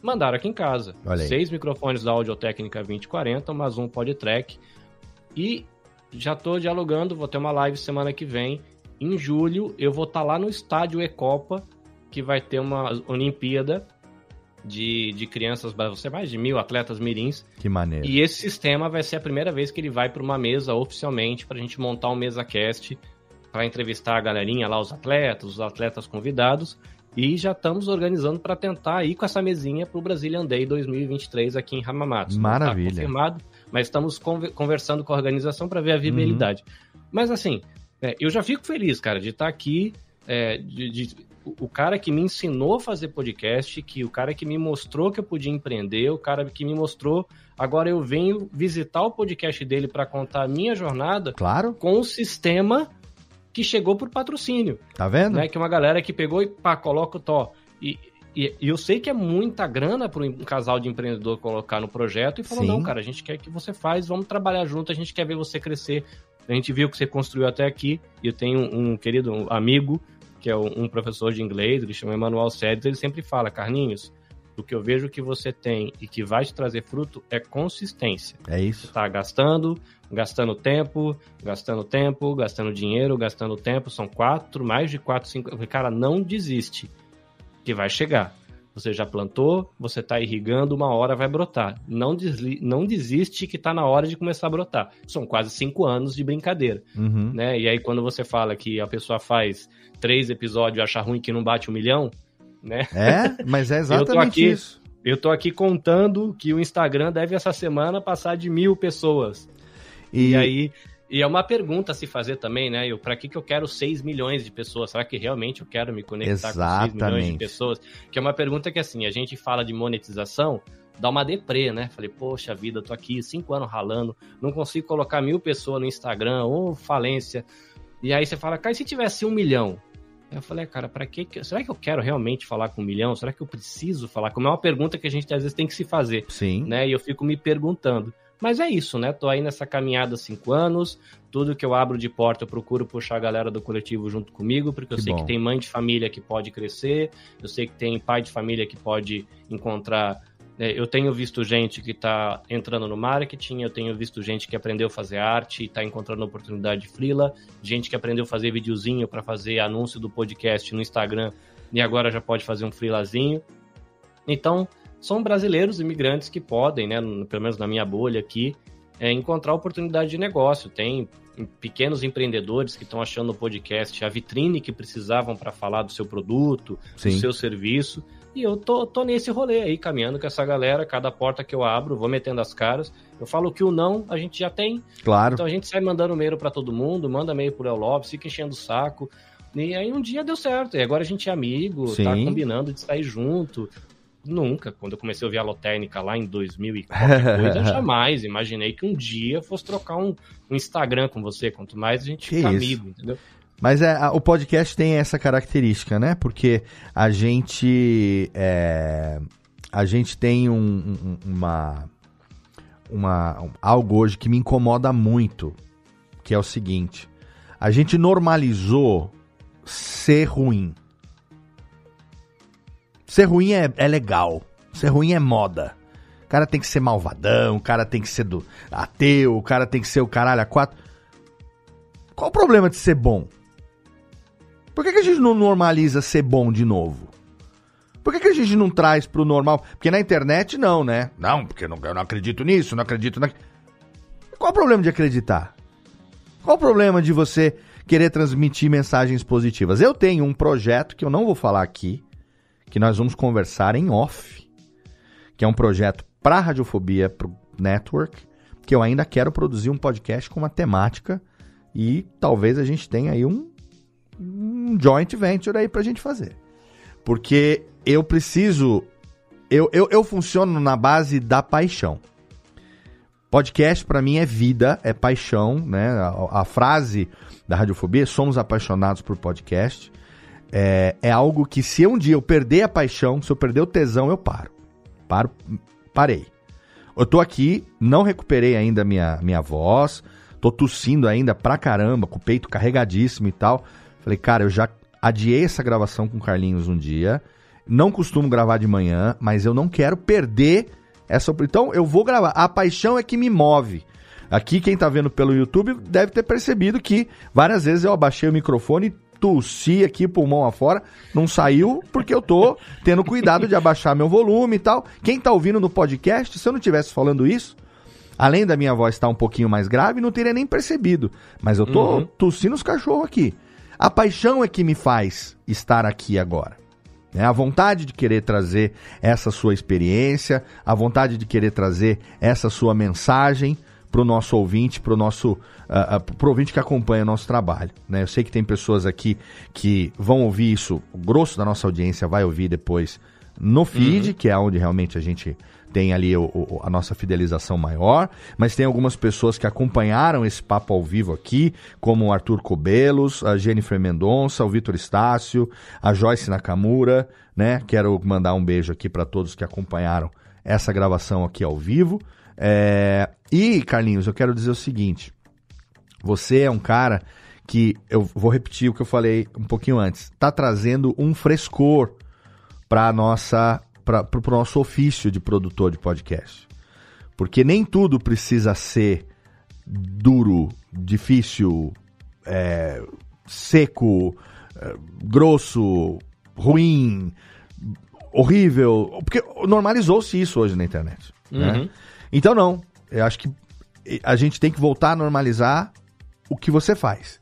mandaram aqui em casa. Seis microfones da Audio Técnica 2040, uma Zoom PodTrack. E já estou dialogando, vou ter uma live semana que vem. Em julho, eu vou estar tá lá no estádio Ecopa, que vai ter uma Olimpíada de, de crianças, vai ser mais de mil atletas mirins. Que maneiro. E esse sistema vai ser a primeira vez que ele vai para uma mesa oficialmente, para a gente montar um mesa cast, para entrevistar a galerinha lá, os atletas, os atletas convidados. E já estamos organizando para tentar ir com essa mesinha para o Brazilian Day 2023 aqui em Hamamatsu. Maravilha. Não tá confirmado, mas estamos conversando com a organização para ver a viabilidade. Uhum. Mas assim, é, eu já fico feliz, cara, de estar tá aqui. É, de, de, o cara que me ensinou a fazer podcast, que o cara que me mostrou que eu podia empreender, o cara que me mostrou. Agora eu venho visitar o podcast dele para contar a minha jornada. Claro. Com o sistema que chegou por patrocínio. Tá vendo? Né? Que uma galera que pegou e pá, coloca o tó. E, e, e, eu sei que é muita grana para um casal de empreendedor colocar no projeto e falou: Sim. não, cara, a gente quer que você faz, vamos trabalhar junto, a gente quer ver você crescer. A gente viu que você construiu até aqui. E eu tenho um, um querido amigo, que é um professor de inglês, ele chama Emanuel Sedes, ele sempre fala: Carlinhos, o que eu vejo que você tem e que vai te trazer fruto é consistência. É isso. Você tá gastando, gastando tempo, gastando tempo, gastando dinheiro, gastando tempo. São quatro, mais de quatro, cinco. Cara, não desiste, que vai chegar. Você já plantou, você está irrigando, uma hora vai brotar. Não, desli não desiste que está na hora de começar a brotar. São quase cinco anos de brincadeira. Uhum. Né? E aí, quando você fala que a pessoa faz três episódios e acha ruim que não bate um milhão, né? É, mas é exatamente eu aqui, isso. Eu tô aqui contando que o Instagram deve essa semana passar de mil pessoas. E, e aí e é uma pergunta a se fazer também, né? Eu, para que, que eu quero 6 milhões de pessoas? Será que realmente eu quero me conectar Exatamente. com 6 milhões de pessoas? Que é uma pergunta que, assim, a gente fala de monetização, dá uma deprê, né? Falei, poxa vida, tô aqui cinco anos ralando, não consigo colocar mil pessoas no Instagram, ou falência. E aí você fala, cara, e se tivesse um milhão? Eu falei, cara, para que, será que eu quero realmente falar com um milhão? Será que eu preciso falar? Como é uma pergunta que a gente às vezes tem que se fazer. Sim. Né? E eu fico me perguntando. Mas é isso, né? Tô aí nessa caminhada há cinco anos. Tudo que eu abro de porta, eu procuro puxar a galera do coletivo junto comigo, porque eu que sei bom. que tem mãe de família que pode crescer, eu sei que tem pai de família que pode encontrar. É, eu tenho visto gente que está entrando no marketing, eu tenho visto gente que aprendeu a fazer arte e está encontrando oportunidade de freela, gente que aprendeu a fazer videozinho para fazer anúncio do podcast no Instagram e agora já pode fazer um freelazinho. Então, são brasileiros imigrantes que podem, né, pelo menos na minha bolha aqui, é, encontrar oportunidade de negócio. Tem pequenos empreendedores que estão achando o podcast a vitrine que precisavam para falar do seu produto, Sim. do seu serviço. E eu tô, tô nesse rolê aí, caminhando com essa galera. Cada porta que eu abro, vou metendo as caras. Eu falo que o não a gente já tem. Claro. Então a gente sai mandando e-mail para todo mundo, manda e-mail pro El Lopes, fica enchendo o saco. E aí um dia deu certo. E agora a gente é amigo, tá Sim. tá combinando de sair junto. Nunca. Quando eu comecei a ouvir a Lotérnica lá em 2000 e coisa, jamais imaginei que um dia fosse trocar um, um Instagram com você. Quanto mais a gente que fica isso? amigo, entendeu? Mas é, a, o podcast tem essa característica, né? Porque a gente é, a gente tem um, um, uma uma algo hoje que me incomoda muito, que é o seguinte: a gente normalizou ser ruim. Ser ruim é, é legal. Ser ruim é moda. O cara tem que ser malvadão, o cara tem que ser do ateu, o cara tem que ser o caralho a quatro. Qual o problema de ser bom? Por que, que a gente não normaliza ser bom de novo? Por que, que a gente não traz pro normal? Porque na internet não, né? Não, porque eu não, eu não acredito nisso, não acredito na. Qual o problema de acreditar? Qual o problema de você querer transmitir mensagens positivas? Eu tenho um projeto que eu não vou falar aqui, que nós vamos conversar em off, que é um projeto para Radiofobia pro Network, que eu ainda quero produzir um podcast com uma temática e talvez a gente tenha aí um, um joint venture aí pra gente fazer. Porque eu preciso. Eu, eu, eu funciono na base da paixão. Podcast para mim é vida, é paixão, né? A, a, frase da radiofobia, somos apaixonados por podcast é, é algo que se um dia eu perder a paixão, se eu perder o tesão, eu paro. Paro, parei. Eu tô aqui, não recuperei ainda minha, minha voz, tô tossindo ainda pra caramba, com o peito carregadíssimo e tal. Falei, cara, eu já adiei essa gravação com o Carlinhos um dia. Não costumo gravar de manhã, mas eu não quero perder essa. Então eu vou gravar. A paixão é que me move. Aqui, quem tá vendo pelo YouTube deve ter percebido que várias vezes eu abaixei o microfone tossi aqui, pulmão afora, não saiu porque eu tô tendo cuidado de abaixar meu volume e tal. Quem tá ouvindo no podcast, se eu não tivesse falando isso, além da minha voz estar um pouquinho mais grave, não teria nem percebido. Mas eu tô uhum. tossindo os cachorros aqui. A paixão é que me faz estar aqui agora. É a vontade de querer trazer essa sua experiência, a vontade de querer trazer essa sua mensagem para o nosso ouvinte, para o nosso uh, uh, pro ouvinte que acompanha o nosso trabalho. Né? Eu sei que tem pessoas aqui que vão ouvir isso, o grosso da nossa audiência vai ouvir depois no feed, uhum. que é onde realmente a gente tem ali o, o, a nossa fidelização maior, mas tem algumas pessoas que acompanharam esse papo ao vivo aqui, como o Arthur Cobelos, a Jennifer Mendonça, o Vitor Estácio, a Joyce Nakamura, né? Quero mandar um beijo aqui para todos que acompanharam essa gravação aqui ao vivo. É... E, Carlinhos, eu quero dizer o seguinte: você é um cara que, eu vou repetir o que eu falei um pouquinho antes, está trazendo um frescor para nossa para o nosso ofício de produtor de podcast. Porque nem tudo precisa ser duro, difícil, é, seco, é, grosso, ruim. horrível. Porque normalizou-se isso hoje na internet. Né? Uhum. Então, não. Eu acho que a gente tem que voltar a normalizar o que você faz.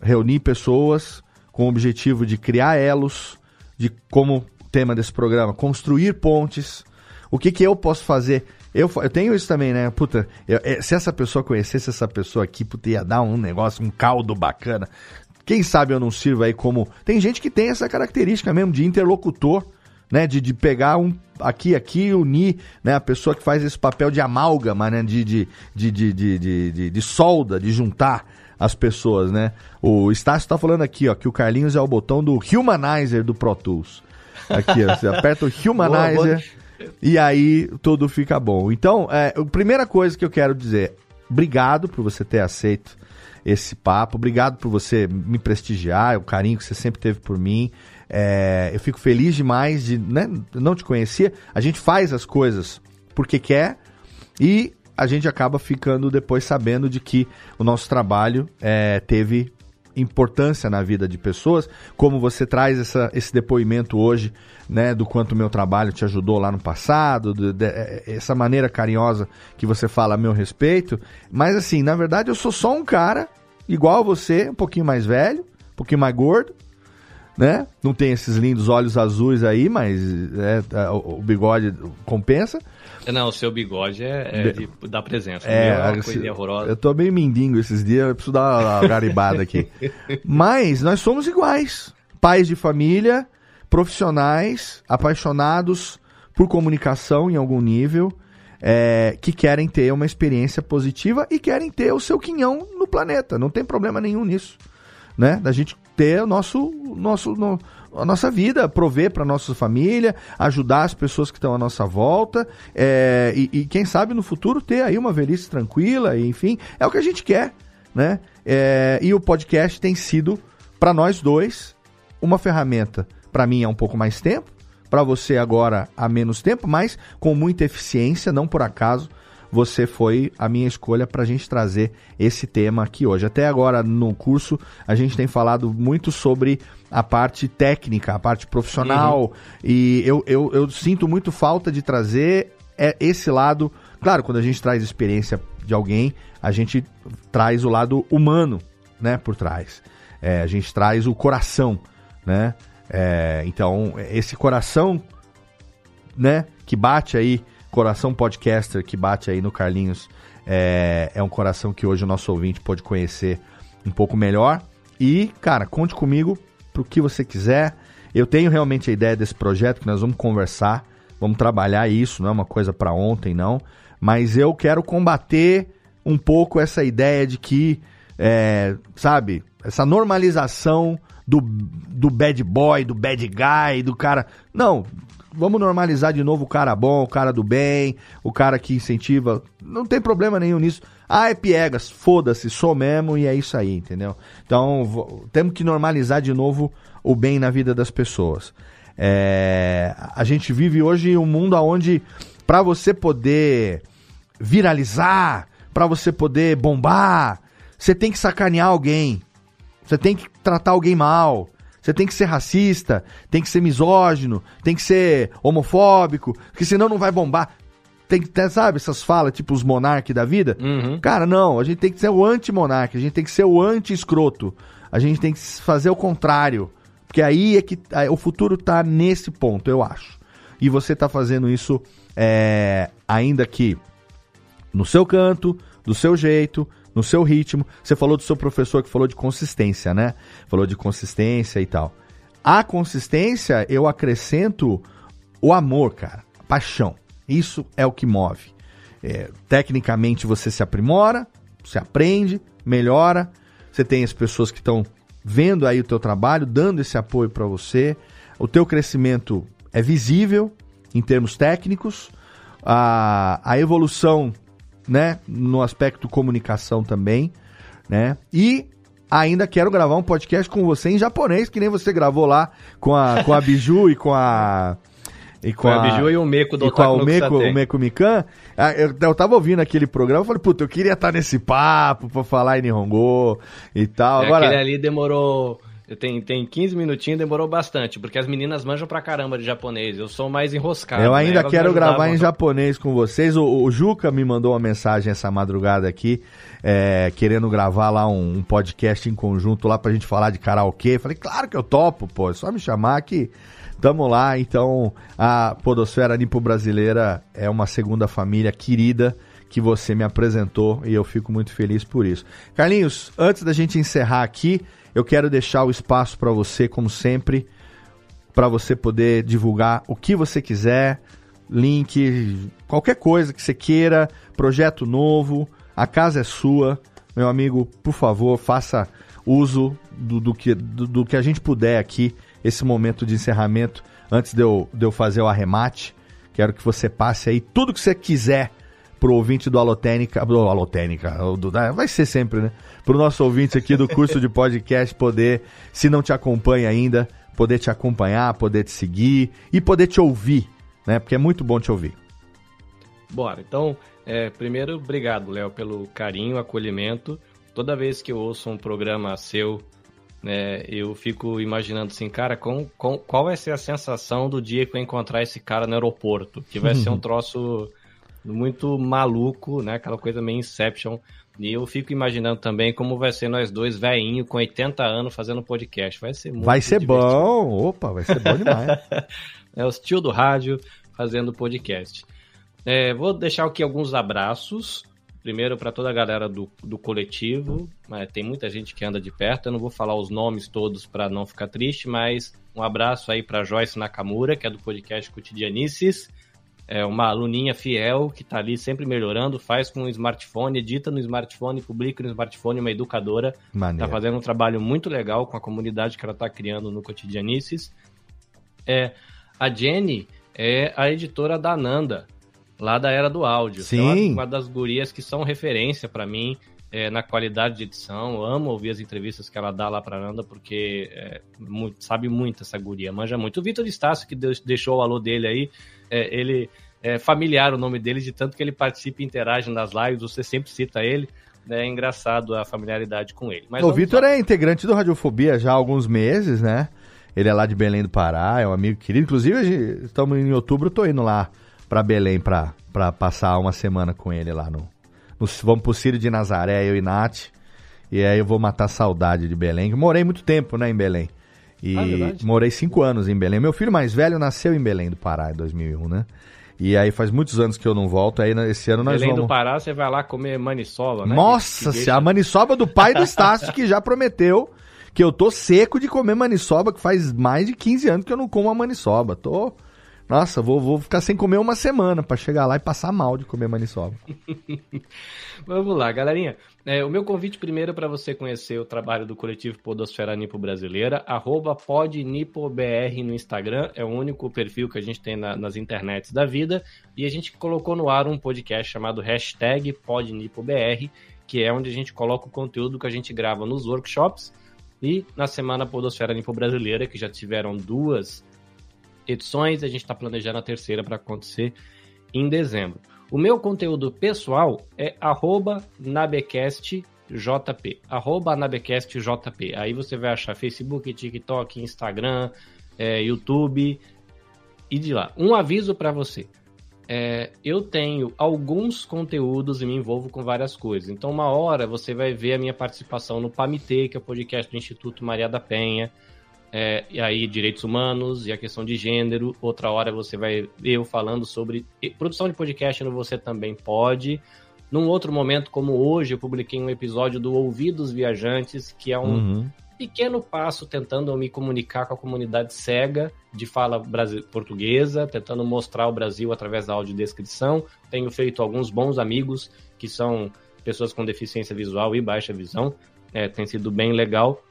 Reunir pessoas com o objetivo de criar elos, de como tema desse programa, construir pontes. O que, que eu posso fazer? Eu, eu tenho isso também, né? Puta, eu- eh, se essa pessoa conhecesse essa pessoa aqui, puta, ia dar um negócio, um caldo bacana. Quem sabe eu não sirvo aí como. Tem gente que tem essa característica mesmo de interlocutor, né? De, de pegar um aqui, aqui unir, né? A pessoa que faz esse papel de amálgama, né? De, de, de, de, de, de, de- de solda, de juntar as pessoas, né? O Estácio tá falando aqui, ó, que o Carlinhos é o botão do Humanizer do Pro Tools. Aqui, ó, você aperta o Humanizer Boa, boa. e aí tudo fica bom. Então, é, a primeira coisa que eu quero dizer, obrigado por você ter aceito esse papo, obrigado por você me prestigiar, o carinho que você sempre teve por mim. É, eu fico feliz demais de, né, não te conhecia. A gente faz as coisas porque quer e a gente acaba ficando depois sabendo de que o nosso trabalho é, teve importância na vida de pessoas, como você traz essa, esse depoimento hoje, né, do quanto meu trabalho te ajudou lá no passado, do- de- eh, essa maneira carinhosa que você fala a meu respeito. Mas assim, na verdade eu sou só um cara, igual a você, um pouquinho mais velho, um pouquinho mais gordo, né? Não tem esses lindos olhos azuis aí, mas é, é, o bigode compensa. Não, o seu bigode é, é de, da presença. É, É, uma coisa horrorosa. eu tô meio mindingo esses dias, eu preciso dar uma garibada aqui. Mas nós somos iguais. Pais de família, profissionais, apaixonados por comunicação em algum nível, é, que querem ter uma experiência positiva e querem ter o seu quinhão no planeta. Não tem problema nenhum nisso. Né? Da gente ter o nosso, nosso, no- a nossa vida, prover para nossa família, ajudar as pessoas que estão à nossa volta é, e, e quem sabe no futuro ter aí uma velhice tranquila, enfim, é o que a gente quer, né? É, e o podcast tem sido para nós dois uma ferramenta. Para mim é um pouco mais tempo, para você agora há menos tempo, mas com muita eficiência, não por acaso você foi a minha escolha para a gente trazer esse tema aqui hoje. Até agora no curso a gente tem falado muito sobre a parte técnica, a parte profissional, e eu, eu, eu sinto muito falta de trazer é, esse lado. Claro, quando a gente traz experiência de alguém, a gente traz o lado humano, né, por trás. É, a gente traz o coração, né? É, então, esse coração né, que bate aí, coração podcaster que bate aí no Carlinhos, é, é um coração que hoje o nosso ouvinte pode conhecer um pouco melhor. E, cara, conte comigo pro que você quiser. Eu tenho realmente a ideia desse projeto que nós vamos conversar, vamos trabalhar isso, não é uma coisa para ontem, não. Mas eu quero combater um pouco essa ideia de que, é, sabe, essa normalização do, do bad boy, do bad guy, do cara. Não, vamos normalizar de novo o cara bom, o cara do bem, o cara que incentiva. Não tem problema nenhum nisso. Ah, é piegas, foda-se, sou mesmo e é isso aí, entendeu? Então, temos que normalizar de novo o bem na vida das pessoas. É, a gente vive hoje um mundo onde, para você poder viralizar, para você poder bombar, você tem que sacanear alguém. Você tem que tratar alguém mal. Você tem que ser racista, tem que ser misógino, tem que ser homofóbico, porque senão não vai bombar. Tem que ter, sabe, essas falas, tipo os monarques da vida. Uhum. Cara, não, a gente tem que ser o anti-monarca, a gente tem que ser o anti-escroto. A gente tem que fazer o contrário. Porque aí é que aí o futuro tá nesse ponto, eu acho. E você tá fazendo isso é, ainda que no seu canto, do seu jeito, no seu ritmo. Você falou do seu professor que falou de consistência, né? Falou de consistência e tal. A consistência, eu acrescento o amor, cara, paixão. Isso é o que move. É, tecnicamente você se aprimora, você aprende, melhora. Você tem as pessoas que estão vendo aí o teu trabalho, dando esse apoio para você. O teu crescimento é visível em termos técnicos. A, a evolução, né, no aspecto comunicação também, né? E ainda quero gravar um podcast com você em japonês, que nem você gravou lá com a, com a Biju e com a e Com a Biju e o Meco do e com a no Meco, o Meco Mikan, ah, eu, eu tava ouvindo aquele programa, eu falei, puta, eu queria estar nesse papo pra falar em Nihongo e tal. É, Agora, Aquele ali demorou. Tem, tem 15 minutinhos, demorou bastante, porque as meninas manjam pra caramba de japonês. Eu sou mais enroscado. Eu ainda né? quero gravar em japonês com vocês. O, o, Juca me mandou uma mensagem essa madrugada aqui, é, querendo gravar lá um, um, podcast em conjunto lá pra gente falar de karaokê. Falei, claro que eu topo, pô. É só me chamar que tamo lá. Então, a Podosfera Nipo Brasileira é uma segunda família querida que você me apresentou e eu fico muito feliz por isso. Carlinhos, antes da gente encerrar aqui, eu quero deixar o espaço para você, como sempre, para você poder divulgar o que você quiser, link, qualquer coisa que você queira, projeto novo, a casa é sua. Meu amigo, por favor, faça uso do, do que, do, do, que a gente puder aqui, esse momento de encerramento, antes de eu, de eu fazer o arremate. Quero que você passe aí tudo que você quiser pro ouvinte do Alotênica, do Alotênica, do, vai ser sempre, né? Pro nosso ouvinte aqui do curso de podcast poder, se não te acompanha ainda, poder te acompanhar, poder te seguir e poder te ouvir, né? Porque é muito bom te ouvir. Bora, então, é, primeiro, obrigado, Léo, pelo carinho, acolhimento. Toda vez que eu ouço um programa seu, né, eu fico imaginando assim, cara, com, com, qual vai ser a sensação do dia que eu encontrar esse cara no aeroporto? Que vai ser um troço muito maluco, né? Aquela coisa meio Inception. E eu fico imaginando também como vai ser nós dois veinho com 80 anos fazendo podcast. Vai ser muito Vai ser divertido. bom. Opa, vai ser bom demais. é o tio do rádio fazendo podcast. É, vou deixar aqui alguns abraços. Primeiro para toda a galera do, do coletivo. tem muita gente que anda de perto. Eu não vou falar os nomes todos para não ficar triste, mas um abraço aí para Joyce Nakamura, que é do podcast Cotidianices é uma aluninha fiel que está ali sempre melhorando, faz com o smartphone, edita no smartphone, publica no smartphone, uma educadora. Está fazendo um trabalho muito legal com a comunidade que ela está criando no Cotidianices. É, a Jenny é a editora da Nanda, lá da Era do Áudio. Sim. É uma das gurias que são referência para mim é, na qualidade de edição. Eu amo ouvir as entrevistas que ela dá lá pra Nanda, porque é, muito, sabe muito essa guria, manja muito. O Vitor Estácio, que deixou o alô dele aí, é, ele é familiar o nome dele, de tanto que ele participa e interage nas lives, você sempre cita ele. Né, é engraçado a familiaridade com ele. Mas o Vitor é integrante do Radiofobia já há alguns meses, né? Ele é lá de Belém do Pará, é um amigo querido. Inclusive, estamos em outubro, tô indo lá para Belém para passar uma semana com ele lá no, no. Vamos pro Círio de Nazaré, eu e Nath. E aí eu vou matar saudade de Belém. Morei muito tempo, né, em Belém. E ah, morei cinco anos em Belém. Meu filho mais velho nasceu em Belém do Pará, em 2001, né? E aí faz muitos anos que eu não volto, aí esse ano nós Belém vamos... do Pará, você vai lá comer maniçoba, né? Nossa, que, que deixa... a maniçoba do pai do Estácio, que já prometeu que eu tô seco de comer maniçoba, que faz mais de 15 anos que eu não como a maniçoba. Tô... Nossa, vou, vou ficar sem comer uma semana para chegar lá e passar mal de comer maniçoba. Vamos lá, galerinha. É, o meu convite primeiro é para você conhecer o trabalho do coletivo Podosfera Nipo Brasileira, arroba podnipobr no Instagram, é o único perfil que a gente tem na, nas internets da vida, e a gente colocou no ar um podcast chamado hashtag podnipobr, que é onde a gente coloca o conteúdo que a gente grava nos workshops, e na semana Podosfera Nipo Brasileira, que já tiveram duas edições, a gente está planejando a terceira para acontecer em dezembro. O meu conteúdo pessoal é nabecastjp, nabecastjp. Aí você vai achar Facebook, TikTok, Instagram, é, YouTube e de lá. Um aviso para você. É, eu tenho alguns conteúdos e me envolvo com várias coisas. Então, uma hora você vai ver a minha participação no PAMITE, que é o podcast do Instituto Maria da Penha é, e aí direitos humanos e a questão de gênero. Outra hora você vai ver eu falando sobre produção de podcast no Você Também Pode. Num outro momento, como hoje, eu publiquei um episódio do Ouvidos Viajantes, que é um uhum. pequeno passo tentando me comunicar com a comunidade cega de fala portuguesa, tentando mostrar o Brasil através da audiodescrição. Tenho feito alguns bons amigos que são pessoas com deficiência visual e baixa visão. É, tem sido bem legal.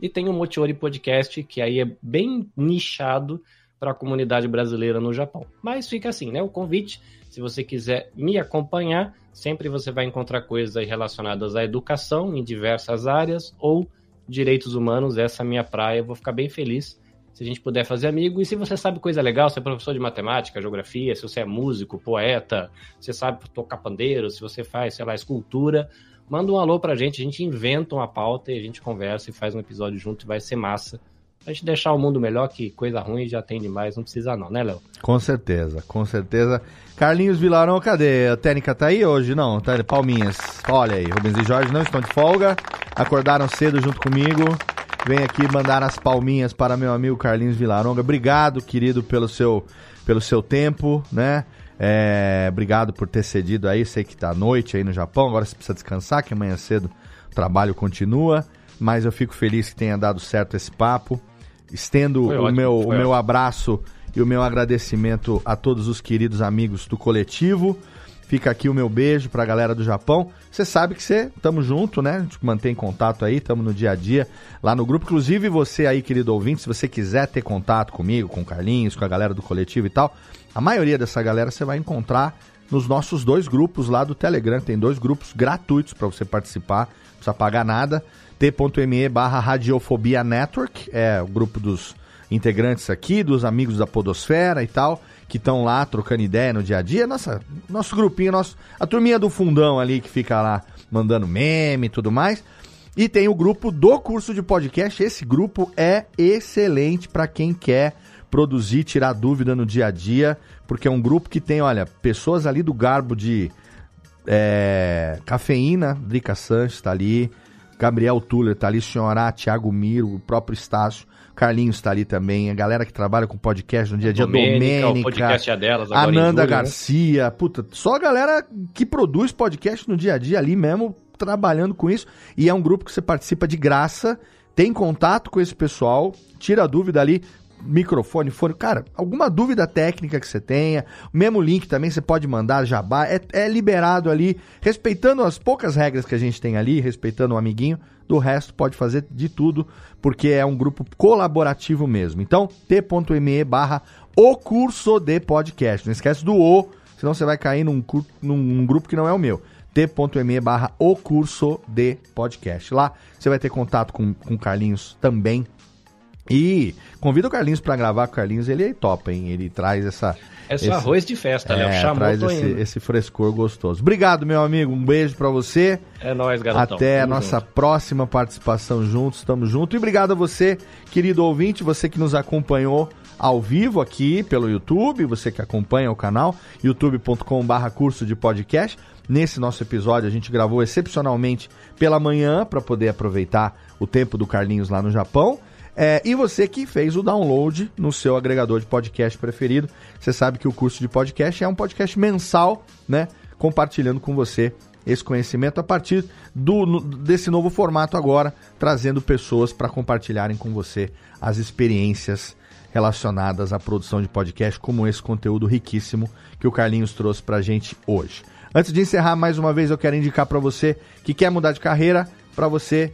E tem o Mochiori Podcast, que aí é bem nichado para a comunidade brasileira no Japão. Mas fica assim, né? O convite, se você quiser me acompanhar, sempre você vai encontrar coisas relacionadas à educação em diversas áreas ou direitos humanos, essa é a minha praia. Eu vou ficar bem feliz se a gente puder fazer amigo. E se você sabe coisa legal, se é professor de matemática, geografia, se você é músico, poeta, você sabe tocar pandeiro, se você faz, sei lá, escultura, manda um alô pra gente, a gente inventa uma pauta e a gente conversa e faz um episódio junto e vai ser massa. A gente deixar o mundo melhor, que coisa ruim já tem demais, não precisa não, né, Léo? Com certeza, com certeza. Carlinhos Vilarão, cadê? A técnica tá aí hoje? Não, tá Palminhas. Olha aí, Rubens e Jorge não estão de folga, acordaram cedo junto comigo. Vem aqui mandar as palminhas para meu amigo Carlinhos Vilaronga. Obrigado, querido, pelo seu, pelo seu tempo, né? É, obrigado por ter cedido aí. Sei que tá à noite aí no Japão, agora você precisa descansar, que amanhã cedo o trabalho continua. Mas eu fico feliz que tenha dado certo esse papo. Estendo foi o, ótimo, meu, o meu abraço e o meu agradecimento a todos os queridos amigos do coletivo. Fica aqui o meu beijo para a galera do Japão. Você sabe que você estamos junto, né? A gente mantém contato aí, estamos no dia a dia lá no grupo. Inclusive você aí, querido ouvinte, se você quiser ter contato comigo, com o Carlinhos, com a galera do coletivo e tal, a maioria dessa galera você vai encontrar nos nossos dois grupos lá do Telegram. Tem dois grupos gratuitos para você participar, não precisa pagar nada t.me barra Radiofobia Network, é o grupo dos integrantes aqui, dos amigos da Podosfera e tal, que estão lá trocando ideia no dia a dia. Nossa, nosso grupinho, nosso, a turminha do fundão ali que fica lá mandando meme e tudo mais. E tem o grupo do curso de podcast. Esse grupo é excelente para quem quer produzir, tirar dúvida no dia a dia, porque é um grupo que tem, olha, pessoas ali do garbo de é, cafeína, Drica Sanches está ali, Gabriel Tuller tá ali, Senhorá, Thiago Miro, o próprio Estácio, Carlinhos tá ali também, a galera que trabalha com podcast no dia a dia, Domênica, o podcast é delas, Ananda julho, né? Garcia, né? puta, só a galera que produz podcast no dia a dia ali mesmo, trabalhando com isso, e é um grupo que você participa de graça, tem contato com esse pessoal, tira a dúvida ali, microfone, fone. Cara, alguma dúvida técnica que você tenha, mesmo link também você pode mandar, jabá, é, é liberado ali, respeitando as poucas regras que a gente tem ali, respeitando o amiguinho, do resto pode fazer de tudo, porque é um grupo colaborativo mesmo. Então, t.me barra o curso de podcast. Não esquece do O, senão você vai cair num, num grupo que não é o meu t.me barra o curso de podcast. Lá você vai ter contato com, com o Carlinhos também e convida o Carlinhos para gravar com o Carlinhos, ele é top, hein? Ele traz essa. É só esse, arroz de festa, né? É, Chamou, traz esse, esse, frescor gostoso. Obrigado, meu amigo. Um beijo para você. É nóis, garotão. Até a nossa junto. próxima participação juntos. Estamos juntos. E obrigado a você, querido ouvinte, você que nos acompanhou ao vivo aqui pelo YouTube, você que acompanha o canal, youtube.com/barra curso de podcast. Nesse nosso episódio, a gente gravou excepcionalmente pela manhã para poder aproveitar o tempo do Carlinhos lá no Japão. É, e você que fez o download no seu agregador de podcast preferido, você sabe que o curso de podcast é um podcast mensal, né? Compartilhando com você esse conhecimento a partir do, desse novo formato agora, trazendo pessoas para compartilharem com você as experiências relacionadas à produção de podcast, como esse conteúdo riquíssimo que o Carlinhos trouxe para a gente hoje. Antes de encerrar, mais uma vez eu quero indicar para você que quer mudar de carreira, para você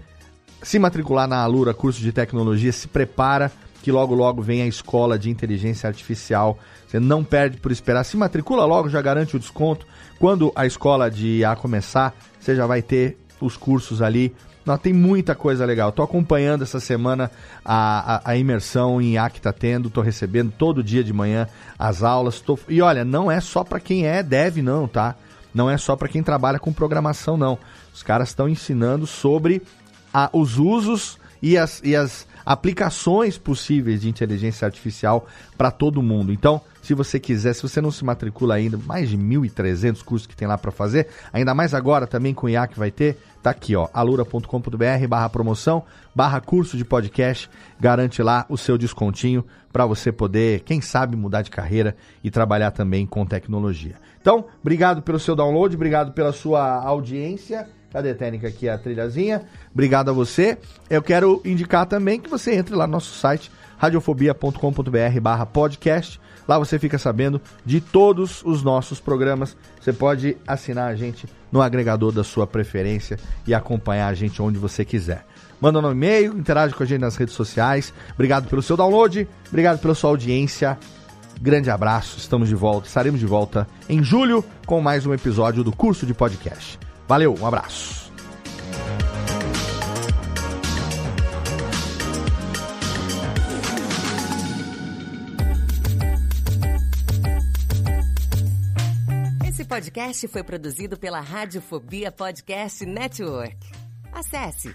se matricular na Alura, curso de tecnologia, se prepara que logo logo vem a escola de inteligência artificial. Você não perde por esperar. Se matricula logo, já garante o desconto. Quando a escola de IA começar, você já vai ter os cursos ali. Não, tem muita coisa legal. Estou acompanhando essa semana a, a, a, imersão em IA que está tendo. Estou recebendo todo dia de manhã as aulas. Tô... E olha, não é só para quem é dev, não, tá? Não é só para quem trabalha com programação, não. Os caras estão ensinando sobre a, os usos e as, e as aplicações possíveis de inteligência artificial para todo mundo. Então, se você quiser, se você não se matricula ainda, mais de 1.300 cursos que tem lá para fazer, ainda mais agora também com o IA que vai ter, tá aqui, ó, alura.com.br barra promoção, barra curso de podcast, garante lá o seu descontinho para você poder, quem sabe, mudar de carreira e trabalhar também com tecnologia. Então, obrigado pelo seu download, obrigado pela sua audiência Cadê técnica aqui, a trilhazinha? Obrigado a você. Eu quero indicar também que você entre lá no nosso site, radiofobia.com.br barra podcast. Lá você fica sabendo de todos os nossos programas. Você pode assinar a gente no agregador da sua preferência e acompanhar a gente onde você quiser. Manda um e-mail, interage com a gente nas redes sociais. Obrigado pelo seu download, obrigado pela sua audiência. Grande abraço, estamos de volta, estaremos de volta em julho com mais um episódio do curso de podcast. Valeu, um abraço. Esse podcast foi produzido pela Radiofobia Podcast Network. Acesse